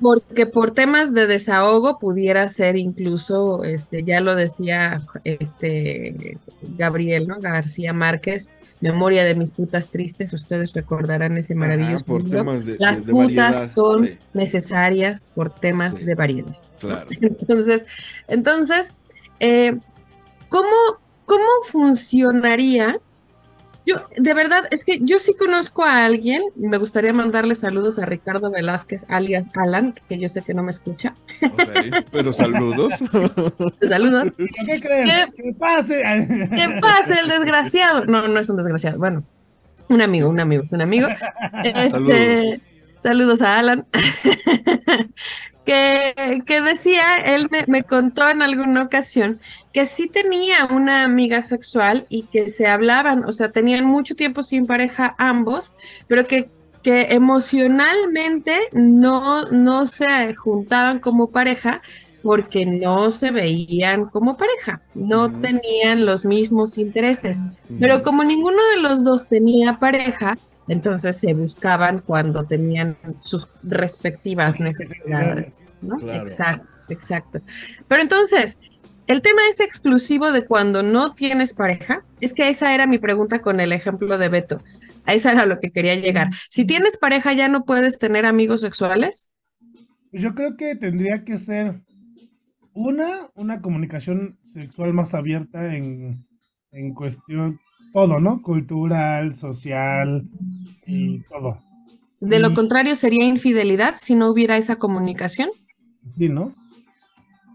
Porque por temas de desahogo pudiera ser incluso, este, ya lo decía este Gabriel, ¿no? García Márquez, Memoria de mis putas tristes, ustedes recordarán ese maravilloso Ajá, por libro. temas de, de- Las de putas variedad. son Sí, necesarias por temas Sí. de variedad. claro. <laughs> Entonces, entonces, eh, ¿cómo, ¿cómo funcionaría? Yo, de verdad, es que yo sí conozco a alguien, me gustaría mandarle saludos a Ricardo Velázquez, alias Alan, que yo sé que no me escucha. Pero saludos. <laughs> Saludos. ¿Qué creen? ¿Qué? Que pase. ¿Qué pasa, el desgraciado? No, no es un desgraciado. Bueno, un amigo, un amigo, es un amigo. <laughs> Este, Saludos. saludos a Alan. <laughs> que, que decía, él me, me contó en alguna ocasión que sí tenía una amiga sexual y que se hablaban, o sea, tenían mucho tiempo sin pareja ambos, pero que, que emocionalmente no, no se juntaban como pareja porque no se veían como pareja, no tenían los mismos intereses. Pero como ninguno de los dos tenía pareja, entonces se buscaban cuando tenían sus respectivas necesidades, ¿no? Claro. Exacto, exacto. Pero entonces, el tema es exclusivo de cuando no tienes pareja. Es que esa era mi pregunta con el ejemplo de Beto. A esa era lo que quería llegar. Si tienes pareja, ya no puedes tener amigos sexuales. Yo creo que tendría que ser una, una comunicación sexual más abierta en, en cuestión, todo, ¿no? Cultural, social y todo. De lo contrario, sería infidelidad si no hubiera esa comunicación. Sí, ¿no?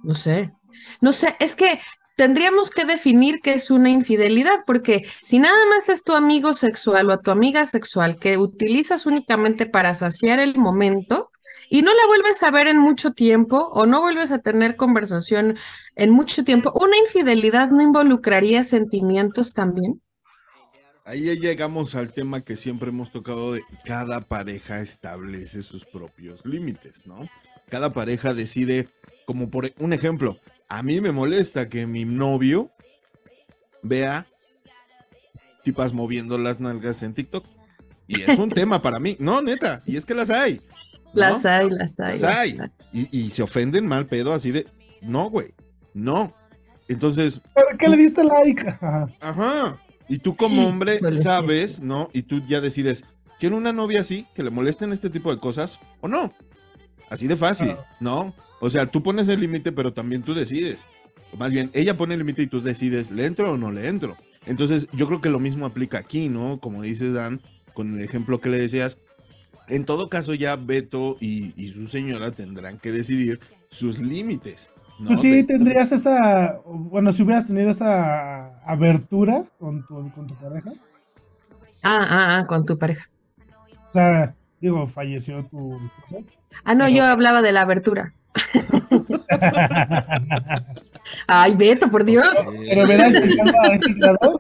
No sé. No sé, es que tendríamos que definir qué es una infidelidad, porque si nada más es tu amigo sexual o a tu amiga sexual que utilizas únicamente para saciar el momento y no la vuelves a ver en mucho tiempo o no vuelves a tener conversación en mucho tiempo, ¿una infidelidad no involucraría sentimientos también? Ahí ya llegamos al tema que siempre hemos tocado de cada pareja establece sus propios límites, ¿no? Cada pareja decide, como por un ejemplo, a mí me molesta que mi novio vea tipas moviendo las nalgas en TikTok. Y es un tema para mí. No, neta, y es que las hay. ¿no? Las hay, las hay. Las las hay. hay. Y, y se ofenden mal pedo así de, no, güey, no. Entonces, ¿Por qué le diste like? Ajá. Ajá. Y tú como hombre sabes, ¿no? Y tú ya decides, ¿quiero una novia así, que le molesten este tipo de cosas o no? Así de fácil, Claro. ¿no? O sea, tú pones el límite, pero también tú decides. O Más bien, ella pone el límite y tú decides, ¿le entro o no le entro? Entonces, yo creo que lo mismo aplica aquí, ¿no? Como dice Dan, con el ejemplo que le decías. En todo caso, ya Beto y, y su señora tendrán que decidir sus límites, No, Tú sí te- tendrías esa, bueno, si hubieras tenido esa abertura con tu, con tu pareja. Ah, ah, ah, con tu pareja. O sea, digo, falleció tu. Ah, no, Pero- yo hablaba de la abertura. <laughs> Ay, Beto, por Dios. Pero verás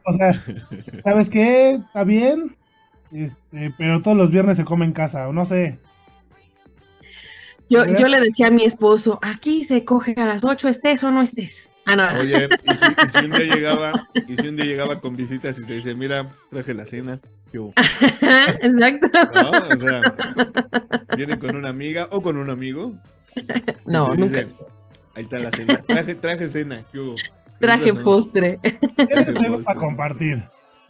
o sea, ¿sabes qué? Está bien, este, pero todos los viernes se come en casa, o no sé. Yo, yo le decía a mi esposo, aquí se coge a las 8, estés o no estés. Ah, no. Oye, y si, y si un día <laughs> llegaba, y si un día llegaba con visitas y te dice, mira, traje la cena, ¿qué hubo?". <laughs> Exacto. ¿No? O sea, viene con una amiga o con un amigo. No, nunca. dice, Ahí está la cena. Traje, traje cena, ¿qué hubo? Traje postre. Tienes algo para compartir.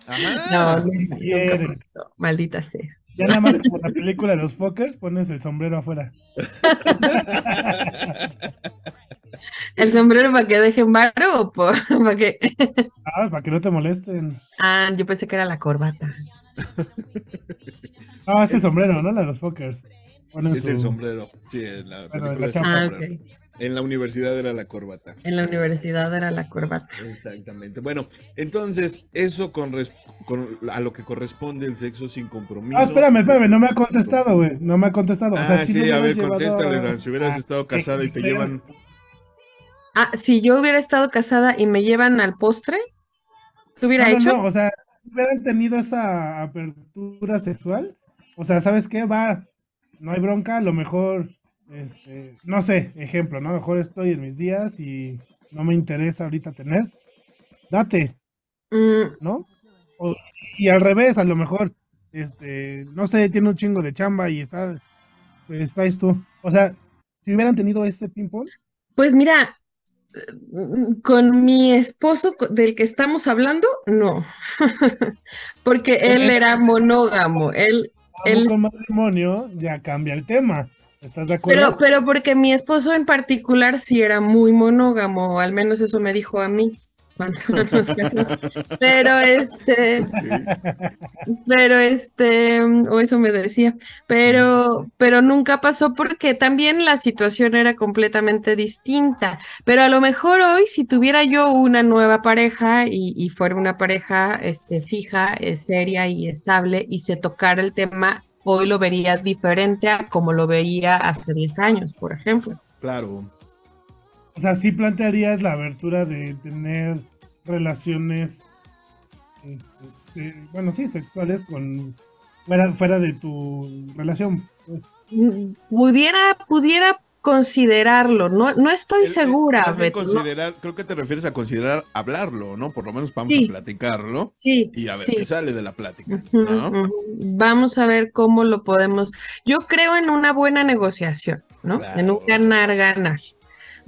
Ajá. No, quieres. nunca pasó. Maldita sea. Ya nada más como la película de los fuckers, pones el sombrero afuera. ¿El sombrero para que dejen varo o por- para que? Ah, para que no te molesten. Ah, yo pensé que era la corbata. Ah, es el sombrero, ¿no? La de los fuckers. Es el sombrero. Sí, en la Bueno, película la es el chapa. Ah. En la universidad era la corbata. En la universidad era la corbata. Exactamente. Bueno, entonces, eso con, res- con a lo que corresponde el sexo sin compromiso. Ah, espérame, espérame, no me ha contestado, güey. No me ha contestado. O sea, Ah, sí a ver, llevado contéstale, si hubieras estado casada y te llevan... Ah, si yo hubiera estado casada y me llevan al postre, ¿qué hubiera No, no, hecho? no, o sea, si hubieran tenido esa apertura sexual, o sea, ¿sabes qué? Va, no hay bronca, a lo mejor, este, no sé, ejemplo, ¿no? A lo mejor estoy en mis días y no me interesa ahorita tener, date, Mm, ¿no? O- y al revés, a lo mejor, este, no sé, tiene un chingo de chamba y está, pues traes tú. O sea, si hubieran tenido ese ping-pong, Pues mira, mm, con mi esposo del que estamos hablando, no. <laughs> Porque él era monógamo, él, él con matrimonio, ya cambia el tema. Pero, pero porque mi esposo en particular sí era muy monógamo, al menos eso me dijo a mí. <laughs> Pero este, pero este, o eso me decía, pero, pero nunca pasó porque también la situación era completamente distinta. Pero a lo mejor hoy, si tuviera yo una nueva pareja y, y fuera una pareja este, fija, eh, seria y estable, y se tocara el tema, hoy lo vería diferente a como lo veía hace 10 años, por ejemplo. Claro. O sea, sí plantearías la abertura de tener relaciones, este, bueno, sí, sexuales con fuera, fuera de tu relación. pues. Mm, Pudiera, pudiera considerarlo, no, no estoy segura, Más bien Beto, ¿no? considerar, creo que te refieres a considerar hablarlo, ¿no? Por lo menos vamos Sí. a platicarlo Sí, y a ver sí. qué sale de la plática, ¿no? Vamos a ver cómo lo podemos. Yo creo en una buena negociación, ¿no? En un ganar-ganar.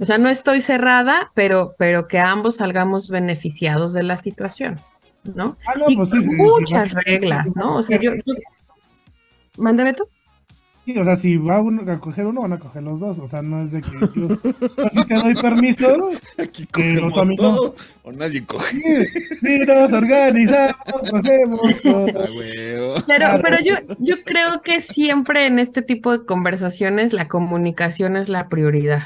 O sea, no estoy cerrada, pero, pero que ambos salgamos beneficiados de la situación, ¿no? Ah, no, y pues muchas sí. reglas, ¿no? O sea, yo, yo... ¿Mande, Beto? Sí, o sea, si va uno a coger uno, van a coger los dos. O sea, no es de que yo, sí te doy permiso. Aquí cogemos amigos. todo o nadie coge. Sí, sí, nos organizamos, cogemos todo. <laughs> Pero, pero yo, yo creo que siempre en este tipo de conversaciones la comunicación es la prioridad.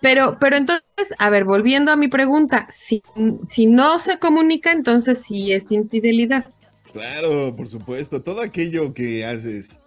Pero, pero entonces, a ver, volviendo a mi pregunta, si, si no se comunica, entonces sí es infidelidad. Claro, por supuesto. Todo aquello que haces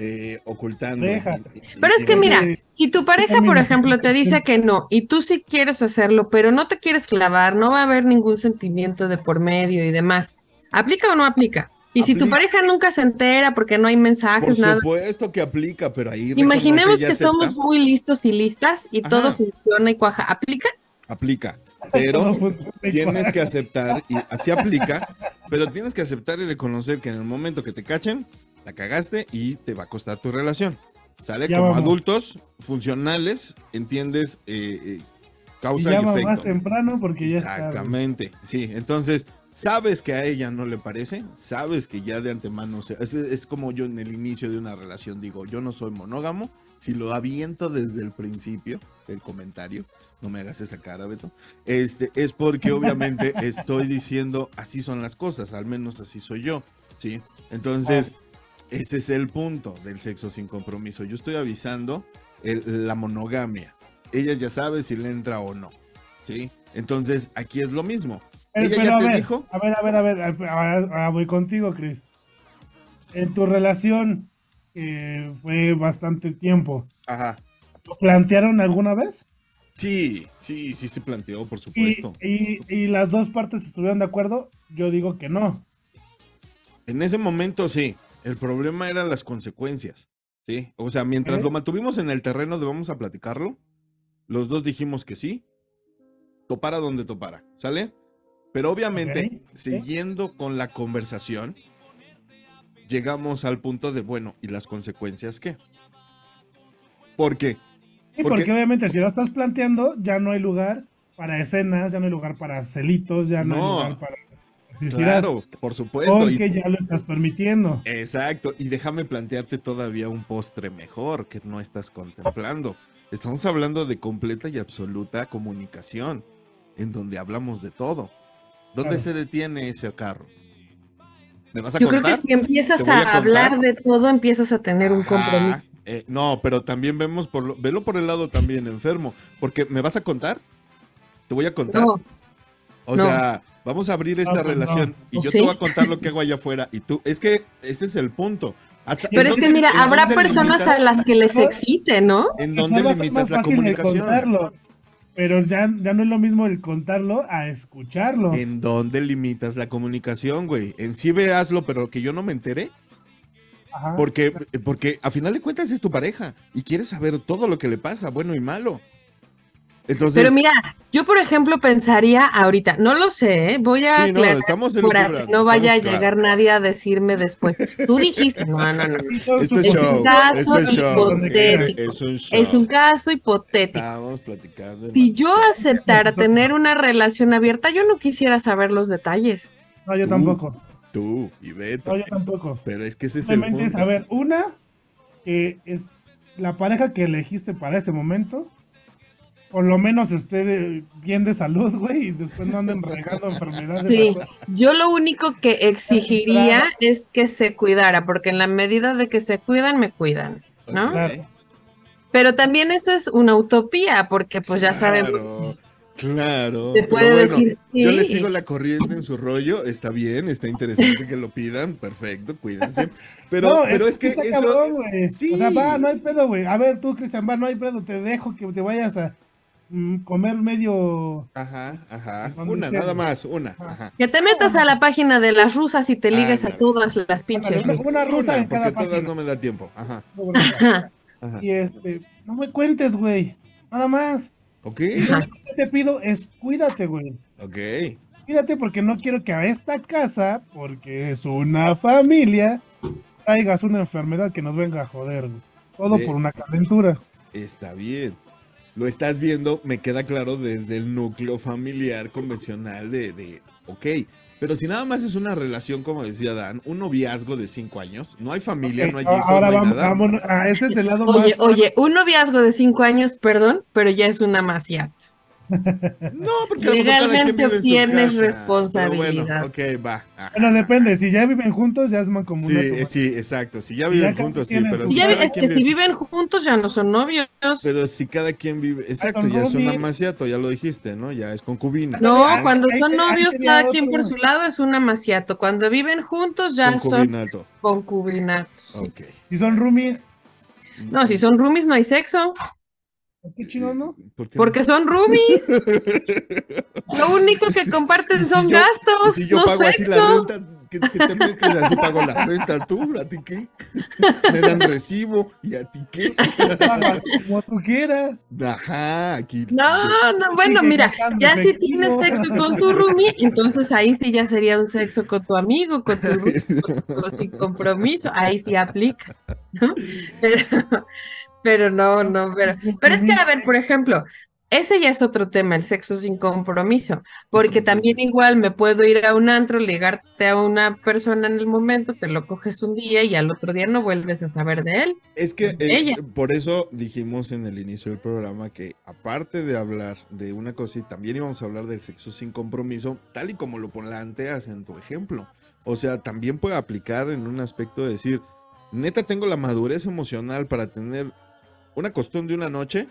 eh, ocultando. Déjate. y- y- Pero es que mira, si tu pareja, por ejemplo, te dice que no y tú sí quieres hacerlo, pero no te quieres clavar, no va a haber ningún sentimiento de por medio y demás, ¿aplica o no aplica? Y si tu pareja nunca se entera porque no hay Por mensajes, nada, supuesto que aplica, pero ahí Imaginemos que somos muy listos y listas y Ajá. todo funciona y cuaja. ¿Aplica? aplica. <laughs> Pero tienes que aceptar, y así aplica, pero tienes que aceptar y reconocer que en el momento que te cachen, la cagaste y te va a costar tu relación. ¿Sale? Ya Como vamos. adultos funcionales, entiendes eh, eh, Y causa y, llama más efecto. temprano porque ya está. Exactamente, sí. Entonces, sabes que a ella no le parece, sabes que ya de antemano, se- es, es como yo en el inicio de una relación digo, yo no soy monógamo, si lo aviento desde el principio del comentario, no me hagas esa cara, Beto, este, es porque obviamente <laughs> estoy diciendo, así son las cosas, al menos así soy yo, ¿sí? Entonces, ese es el punto del sexo sin compromiso. Yo estoy avisando el- la monogamia. ella ya sabe si le entra o no. ¿Sí? Entonces, aquí es lo mismo. Eh, Ella pero ya a te ver, dijo. a ver, a ver, a ver, ahora, voy contigo, Chris. En tu relación, que fue bastante tiempo, Ajá. ¿lo plantearon alguna vez? Sí, sí, sí se planteó, por Y, supuesto. y, y las dos partes estuvieron de acuerdo, yo digo que no. En ese momento sí. El problema eran las consecuencias. ¿Sí? O sea, mientras ¿Eh? lo mantuvimos en el terreno de vamos a platicarlo, los dos dijimos que sí. Topara donde topara. ¿Sale? Pero obviamente, siguiendo con la conversación, llegamos al punto de, bueno, ¿y las consecuencias qué? ¿Por qué? Sí, Porque- porque obviamente si lo estás planteando, ya no hay lugar para escenas, ya no hay lugar para celitos, ya no, hay lugar para toxicidad, Claro, por supuesto. y- porque ya lo estás permitiendo. Exacto, y déjame plantearte todavía un postre mejor que no estás contemplando. Estamos hablando de completa y absoluta comunicación, en donde hablamos de todo. ¿Dónde Claro. se detiene ese carro? ¿Me vas a Yo creo que si empiezas ¿Te voy a, a hablar de todo, empiezas a tener un Ajá, compromiso. eh, no, pero también vemos por lo, velo por el lado también enfermo, porque ¿me vas a contar? Te voy a contar. No, o no. sea, vamos a abrir esta No, pues no. relación y ¿O yo sí? te voy a contar lo que hago allá afuera y tú, es que ese es el punto. Hasta- pero ¿en es que mira, habrá personas limitas- a las que les excite, ¿no? ¿En ser limitas la comunicación? contarlo, pero ya, ya no es lo mismo el contarlo a escucharlo. ¿En dónde limitas la comunicación, güey? En sí hazlo, pero que yo no me enteré. Ajá. Porque, porque a final de cuentas es tu pareja y quieres saber todo lo que le pasa, bueno y malo. Entonces, Pero mira, yo por ejemplo pensaría ahorita, no lo sé, ¿eh? voy a sí, no, aclarar estamos para que no vaya a llegar nadie a decirme después. Tú dijiste, no, no, no. <laughs> Es un caso hipotético. es un show. Es un caso hipotético. Estamos platicando. Si yo aceptara <laughs> tener una relación abierta, yo no quisiera saber los detalles. No, yo Tú, tampoco. Tú y Beto. No, yo tampoco. Pero es que ese es el punto. saber, una, que es la pareja que elegiste para ese momento, por lo menos esté de- bien de salud, güey, y después no anden regando <laughs> enfermedades. Sí, yo lo único que exigiría es que se cuidara, porque en la medida de que se cuidan, me cuidan, ¿no? Claro. Pero también eso es una utopía, porque pues ya sabemos. Claro, Claro. Se pero puede bueno, decir Yo le sigo la corriente en su rollo, está bien, está interesante que lo pidan, perfecto, cuídense. Pero, No, pero es que está eso. cabrón, güey. Sí. O sea, va, no hay pedo, güey. A ver, tú, Cristian, va, no hay pedo, te dejo que te vayas a comer medio. Ajá, ajá. Una, sea. nada más, una. Ajá. Que te metas a la página de las rusas y te ligues a todas las pinches una rusa Una, en cada porque todas página. no me da tiempo. Ajá, Ajá. <laughs> ajá. Y este, no me cuentes, güey. Nada más. Ok, lo que te pido es cuídate, güey. ok. Cuídate porque no quiero que a esta casa, porque es una familia, traigas una enfermedad que nos venga a joder, güey. Todo De- por una calentura. Está bien. Lo estás viendo, me queda claro desde el núcleo familiar convencional de, de, ok, pero si nada más es una relación, como decía Dan, un noviazgo de cinco años, no hay familia, no hay hijos, Ahora no hay vamos, nada. vamos a ese es el lado Oye, más. oye, un noviazgo de cinco años, perdón, pero ya es una maciat. No, porque Legalmente quien vive en su tienes casa, responsabilidad. Pero bueno, ok, va. ajá. Bueno, depende, si ya viven juntos, ya es mancomunato. Sí, eh, sí, exacto. Si ya viven ya juntos, sí, pero si ya, es que si vive- viven juntos ya no son novios. Pero si cada quien vive, exacto, ya es una roomies. maciato, ya lo dijiste, ¿no? Ya es concubina. No, cuando son novios, cada quien otro. por su lado es un amaciato. Cuando viven juntos ya son Concubinato. concubinatos. Ok. Si son roomies, No, si son roomies no hay sexo, qué chingón, ¿no? ¿Por qué porque son roomies. Lo único que <laughs> comparten si son yo- gastos, si yo no pago así la renta, ¿qué, qué te metes? Así pago la renta tú, ¿a ti qué? Me dan recibo, ¿y a ti qué? Como tú quieras. Ajá, aquí. No, no, bueno, que mira, ya si tienes sexo con tu roomie, entonces ahí sí ya sería un sexo con tu amigo, con tu roomie, con- con- sin compromiso, ahí sí aplica, ¿no? Pero, pero no, no, pero, pero es que, a ver, por ejemplo, ese ya es otro tema, el sexo sin compromiso, porque también igual me puedo ir a un antro, ligarte a una persona en el momento, te lo coges un día y al otro día no vuelves a saber de él. Es que eh, Ella. por eso dijimos en el inicio del programa que aparte de hablar de una cosa y también íbamos a hablar del sexo sin compromiso, tal y como lo planteas en tu ejemplo. O sea, también puede aplicar en un aspecto de decir, neta tengo la madurez emocional para tener una costón de una noche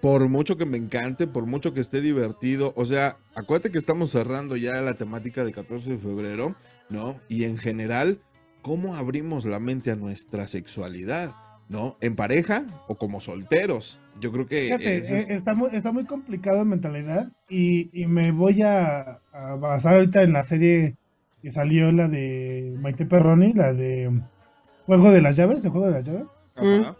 por mucho que me encante, por mucho que esté divertido, o sea, acuérdate que estamos cerrando ya la temática de 14 de febrero, ¿no? Y en general, ¿cómo abrimos la mente a nuestra sexualidad? ¿No? ¿En pareja o como solteros? Yo creo que Fíjate, es- eh, está, muy, está muy complicado en mentalidad y, y me voy a, a basar ahorita en la serie que salió, la de Maite Perroni, la de Juego de las Llaves, el Juego de las Llaves. Ajá.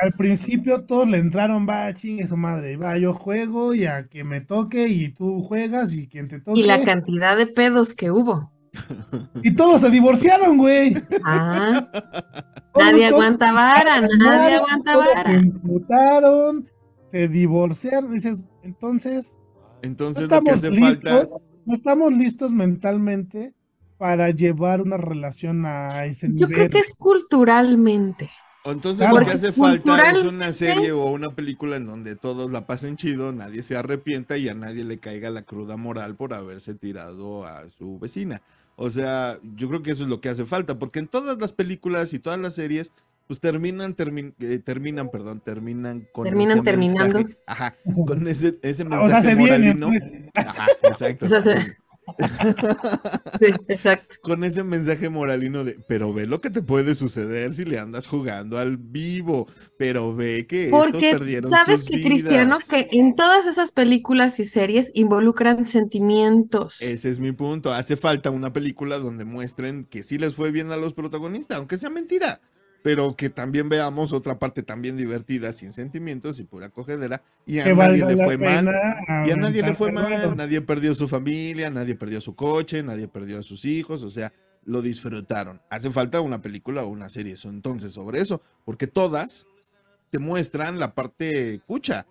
Al principio todos le entraron, va, chingue su madre, va, yo juego y a que me toque y tú juegas y quien te toque. Y la cantidad de pedos que hubo. <laughs> Y todos se divorciaron, güey. Ah, <laughs> nadie aguanta se vara, <laughs> nadie aguanta todos Se vara. emputaron, se divorciaron. Dices, entonces, no Entonces lo que estamos hace listos, falta, no estamos listos mentalmente para llevar una relación a ese Yo nivel. creo que es culturalmente. Entonces Claro. lo que hace falta es una serie o una película en donde todos la pasen chido, nadie se arrepienta y a nadie le caiga la cruda moral por haberse tirado a su vecina. O sea, yo creo que eso es lo que hace falta, porque en todas las películas y todas las series, pues terminan, termin- eh, terminan, perdón, terminan con Terminan ese terminando. mensaje, ajá, con ese, ese O sea, mensaje moralino. pues. Ajá, exacto. <laughs> O sea, se- <laughs> Sí, exacto. con ese mensaje moralino de, pero ve lo que te puede suceder si le andas jugando al vivo, pero ve que Porque perdieron sabes sus que, Cristiano, vidas. que en todas esas películas y series involucran sentimientos. Ese es mi punto. Hace falta una película donde muestren que sí les fue bien a los protagonistas, aunque sea mentira. Pero que también veamos otra parte también divertida, sin sentimientos y pura cogedera. Y a Que nadie le fue mal. Y a nadie le fue mal. Nadie perdió su familia, nadie perdió su coche, nadie perdió a sus hijos. O sea, lo disfrutaron. Hace falta una película o una serie eso, entonces sobre eso. Porque todas te muestran la parte cucha.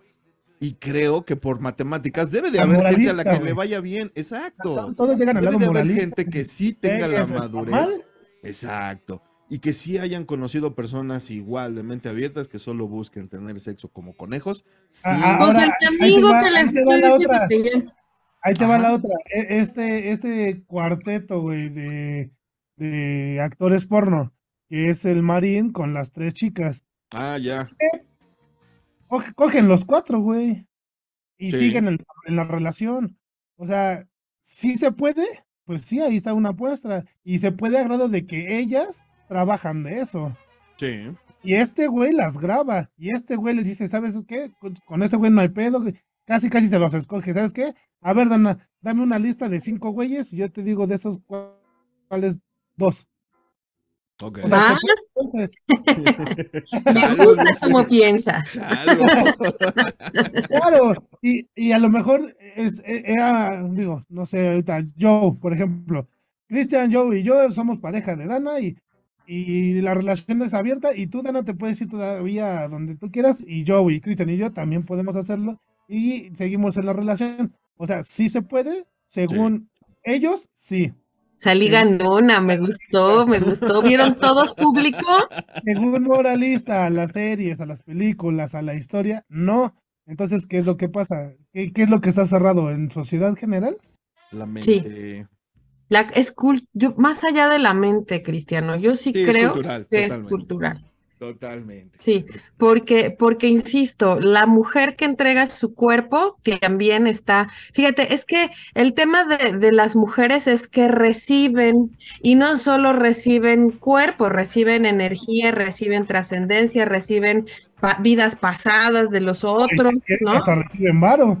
Y creo que por matemáticas debe de La haber gente a la que le vaya bien. Exacto. Todos llegan al Debe de haber gente que sí tenga la madurez. Exacto. Y que sí hayan conocido personas igual de mente abiertas que solo busquen tener sexo como conejos. Sí. Ah, Con ahora, el ahí te amigo va- que ahí les te va estoy la diciendo otra. que ya- Ahí te va Ajá. la otra. E- Este, este cuarteto, güey, de, de actores porno, que es el Marín con las tres chicas. Ah, ya. Coge- cogen los cuatro, güey. Y Sí. siguen en, en la relación. O sea, sí se puede, pues sí, ahí está una muestra. Y se puede a grado de que ellas trabajan de eso. Sí. Y este güey las graba. Y este güey les dice, ¿sabes qué? Con, con ese güey no hay pedo. güey". Casi, casi se los escoge. ¿Sabes qué? A ver, Dana, dame una lista de cinco güeyes y yo te digo de esos cu- cuáles dos. Ok. O sea, puede, entonces, <laughs> me gusta cómo piensas. <laughs> Claro. Y, y a lo mejor es, e- era, digo, no sé, ahorita, Joe, por ejemplo. Christian, Joe y yo somos pareja de Dana y, y la relación es abierta y tú, Dana, te puedes ir todavía a donde tú quieras y Joe y Christian y yo también podemos hacerlo y seguimos en la relación. O sea, sí se puede, según ellos, sí. Salí ganona, me gustó, me gustó. ¿Vieron todos público? <laughs> Según moralista, a las series, a las películas, a la historia, no. Entonces, ¿qué es lo que pasa? ¿Qué, qué es lo que está cerrado en sociedad general? La Sí. La, es yo- más allá de la mente, Cristiano, yo sí, Sí, es creo cultural, que es cultural. Totalmente. Sí, porque, porque insisto, la mujer que entrega su cuerpo también está, fíjate, es que el tema de, de las mujeres es que reciben, y no solo reciben cuerpo, reciben energía, reciben trascendencia, reciben pa- vidas pasadas de los otros, ¿no? hasta reciben varo.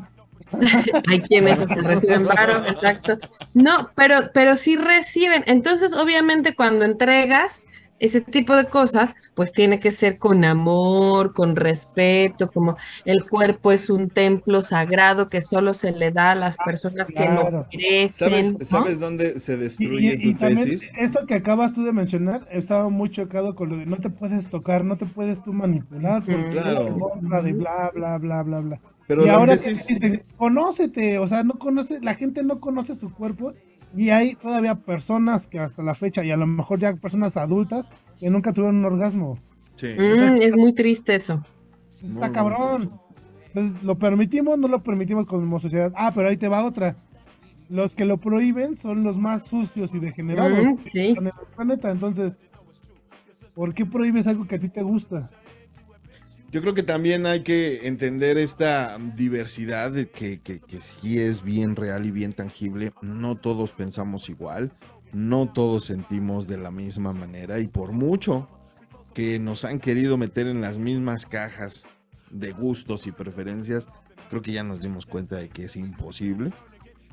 Hay quienes reciben varo, exacto. No, pero, pero sí reciben. Entonces, obviamente, cuando entregas ese tipo de cosas, pues tiene que ser con amor, con respeto, como el cuerpo es un templo sagrado que solo se le da a las personas que lo claro. merecen, ¿Sabes, ¿no? ¿Sabes dónde se Y, destruye y- y tu también tesis? eso que acabas tú de mencionar, estaba muy chocado con lo de no te puedes tocar, no te puedes tú manipular, porque. Claro. de bla, bla, bla, bla, bla. Pero y ahora que conócete, o sea, no conoce, la gente no conoce su cuerpo y hay todavía personas que hasta la fecha, y a lo mejor ya personas adultas, que nunca tuvieron un orgasmo. Sí. Mm, es muy triste eso. Está Muy, muy cabrón. Entonces, ¿lo permitimos? No lo permitimos como sociedad. Ah, pero ahí te va otra. Los que lo prohíben son los más sucios y degenerados Mm, sí. en el planeta. Entonces, ¿por qué prohíbes algo que a ti te gusta? Yo creo que también hay que entender esta diversidad que, que, que sí es bien real y bien tangible. No todos pensamos igual, no todos sentimos de la misma manera y por mucho que nos han querido meter en las mismas cajas de gustos y preferencias, creo que ya nos dimos cuenta de que es imposible,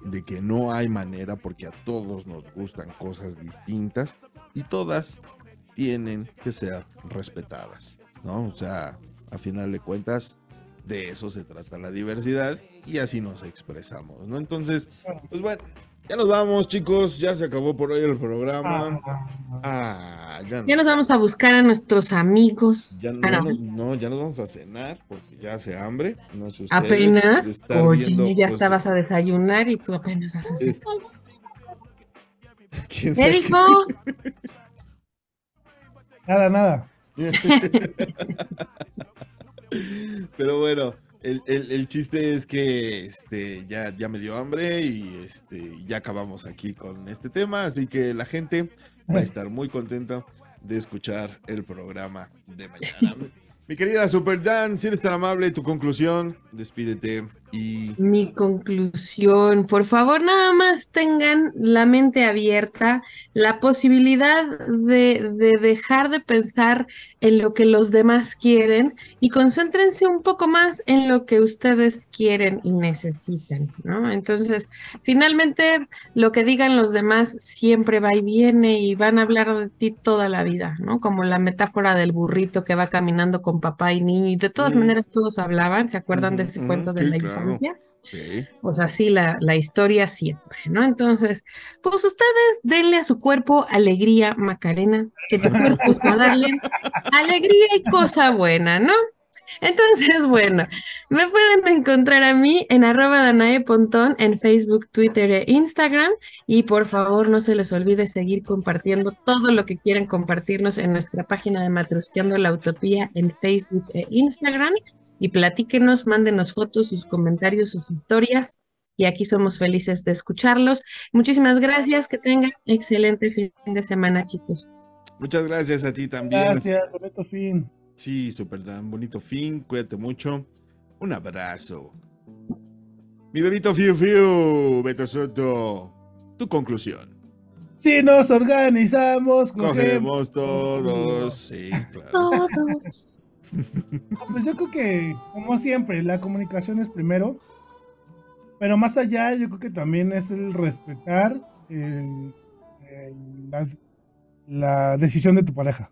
de que no hay manera porque a todos nos gustan cosas distintas y todas tienen que ser respetadas, ¿no? O sea, a final de cuentas, de eso se trata la diversidad y así nos expresamos, ¿no? Entonces, pues bueno, ya nos vamos, chicos, ya se acabó por hoy el programa. Ah, ya, no- Ya nos vamos a buscar a nuestros amigos. ya no, Ah, ya no. ya nos vamos a cenar porque ya hace hambre. No sé ustedes, Apenas. Oye, viendo, ya pues, estabas a desayunar y tú apenas vas a hacer. es- <laughs> ¿Quién ¿Qué sabe dijo? <laughs> Nada, nada. Pero bueno, el, el- el chiste es que este, ya, ya me dio hambre y este, ya acabamos aquí con este tema, así que la gente va a estar muy contenta de escuchar el programa de mañana. Mi querida Super Dan, si eres tan amable, tu conclusión, despídete y Mi conclusión, por favor, nada más tengan la mente abierta, la posibilidad de, de dejar de pensar en lo que los demás quieren y concéntrense un poco más en lo que ustedes quieren y necesitan, ¿no? Entonces, finalmente, lo que digan los demás siempre va y viene y van a hablar de ti toda la vida, ¿no? Como la metáfora del burrito que va caminando con papá y niño y de todas Ujú. maneras todos hablaban, ¿se acuerdan de ese cuento de sí, la claro. Infancia? sí, Pues así la, la historia siempre, ¿no? Entonces, pues ustedes denle a su cuerpo alegría, Macarena, que tu cuerpo es para darle alegría y cosa buena, ¿no? Entonces, <laughs> bueno, me pueden encontrar a mí en arroba Danae Pontón en Facebook, Twitter e Instagram. Y por favor, no se les olvide seguir compartiendo todo lo que quieran compartirnos en nuestra página de Matrusqueando la Utopía en Facebook e Instagram. Y platíquenos, mándenos fotos, sus comentarios, sus historias. Y aquí somos felices de escucharlos. Muchísimas gracias. Que tengan excelente fin de semana, chicos. muchas gracias a ti también. Gracias, bonito fin. Sí, Super Dan, bonito fin, cuídate mucho. Un abrazo. Mi bebito Fiu Fiu, Beto Soto, tu conclusión. Si nos organizamos, cogemos. Cogemos todos, sí, claro. Todos. Pues yo creo que, como siempre, la comunicación es primero. Pero más allá, yo creo que también es el respetar la, la decisión de tu pareja.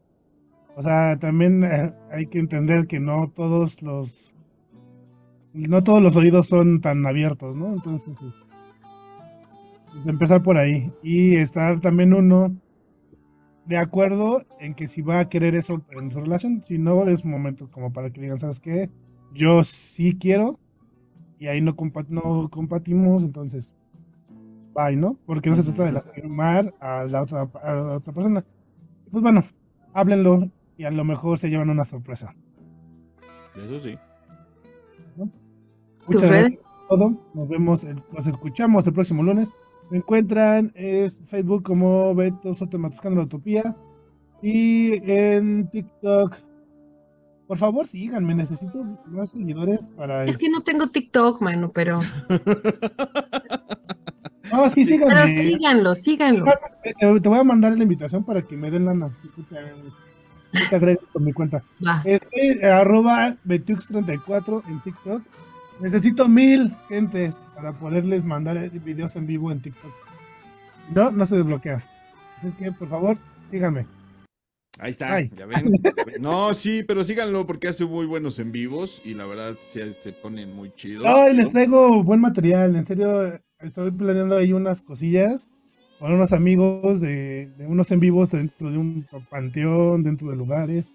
O sea, también eh, hay que entender que no todos los no todos los oídos son tan abiertos, ¿no? Entonces, pues, empezar por ahí y estar también uno de acuerdo en que si va a querer eso en su relación, si no es momento como para que digan, ¿sabes qué? Yo sí quiero y ahí no, compa- no compartimos, entonces, bye, ¿no? Porque no se trata de lastimar a la otra, a la otra persona. Pues bueno, háblenlo y a lo mejor se llevan una sorpresa. Eso sí. ¿Tus Muchas gracias por todo. Nos vemos, el- nos escuchamos el próximo lunes. Me encuentran en Facebook como Beto Soto Matuscando la Utopía y en TikTok. Por favor, síganme, necesito más seguidores para... Es que no tengo TikTok, mano, pero, <laughs> No, sí, pero síganlo, síganlo. Te, te voy a mandar la invitación para que me den lana. Te agrego con mi cuenta. Va. Este, arroba Betux34 en TikTok. Necesito mil gentes para poderles mandar videos en vivo en TikTok. No, no se desbloquea. Así que, por favor, síganme. Ahí está, Ay. ya ven. No, sí, pero síganlo porque hace muy buenos en vivos y la verdad se, se ponen muy chidos. Ay, les ¿no? traigo buen material. En serio, estoy planeando ahí unas cosillas con unos amigos de, de unos en vivos dentro de un panteón, dentro de lugares.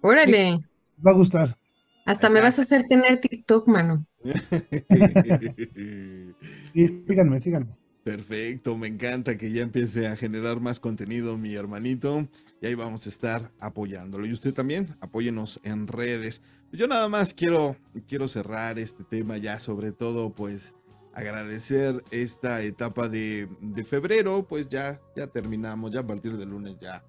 Órale. Les va a gustar. Hasta me vas a hacer tener TikTok, mano. <laughs> Y síganme, síganme. Perfecto, me encanta que ya empiece a generar más contenido mi hermanito y ahí vamos a estar apoyándolo. Y usted también, apóyenos en redes. Yo nada más quiero, quiero cerrar este tema ya, sobre todo pues agradecer esta etapa de, de febrero, pues ya, ya terminamos, ya a partir del lunes ya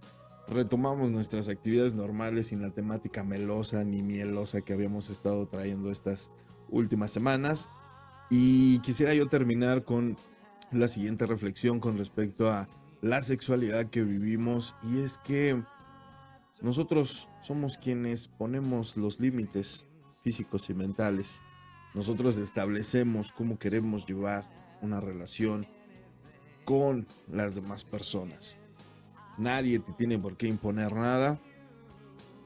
retomamos nuestras actividades normales sin la temática melosa ni mielosa que habíamos estado trayendo estas últimas semanas. Y quisiera yo terminar con la siguiente reflexión con respecto a la sexualidad que vivimos y es que nosotros somos quienes ponemos los límites físicos y mentales. Nosotros establecemos cómo queremos llevar una relación con las demás personas. Nadie te tiene por qué imponer nada,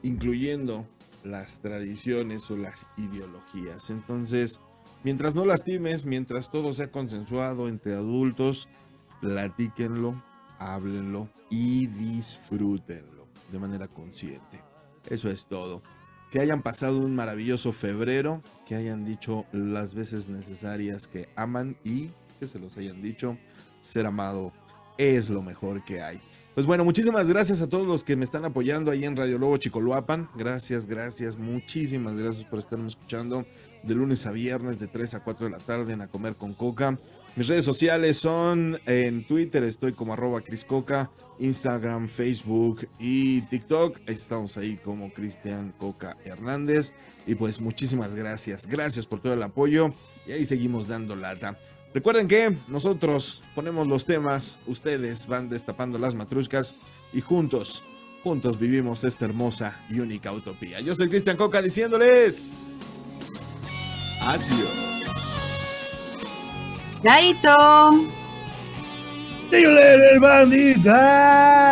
incluyendo las tradiciones o las ideologías. Entonces, mientras no lastimes, mientras todo sea consensuado entre adultos, platíquenlo, háblenlo y disfrútenlo de manera consciente. Eso es todo. Que hayan pasado un maravilloso febrero, que hayan dicho las veces necesarias que aman y que se los hayan dicho. Ser amado es lo mejor que hay. Pues bueno, muchísimas gracias a todos los que me están apoyando ahí en Radio Lobo Chicoloapan. Gracias, gracias, muchísimas gracias por estarme escuchando de lunes a viernes de 3 a 4 de la tarde en A Comer con Coca. Mis redes sociales son en Twitter, estoy como arroba Coca, Instagram, Facebook y TikTok. Estamos ahí como Cristian Coca Hernández. Y pues muchísimas gracias, gracias por todo el apoyo y ahí seguimos dando lata. Recuerden que nosotros ponemos los temas, ustedes van destapando las matruscas y juntos, juntos vivimos esta hermosa y única utopía. Yo soy Cristian Coca diciéndoles adiós. Chaito. ¡See you later, bandita!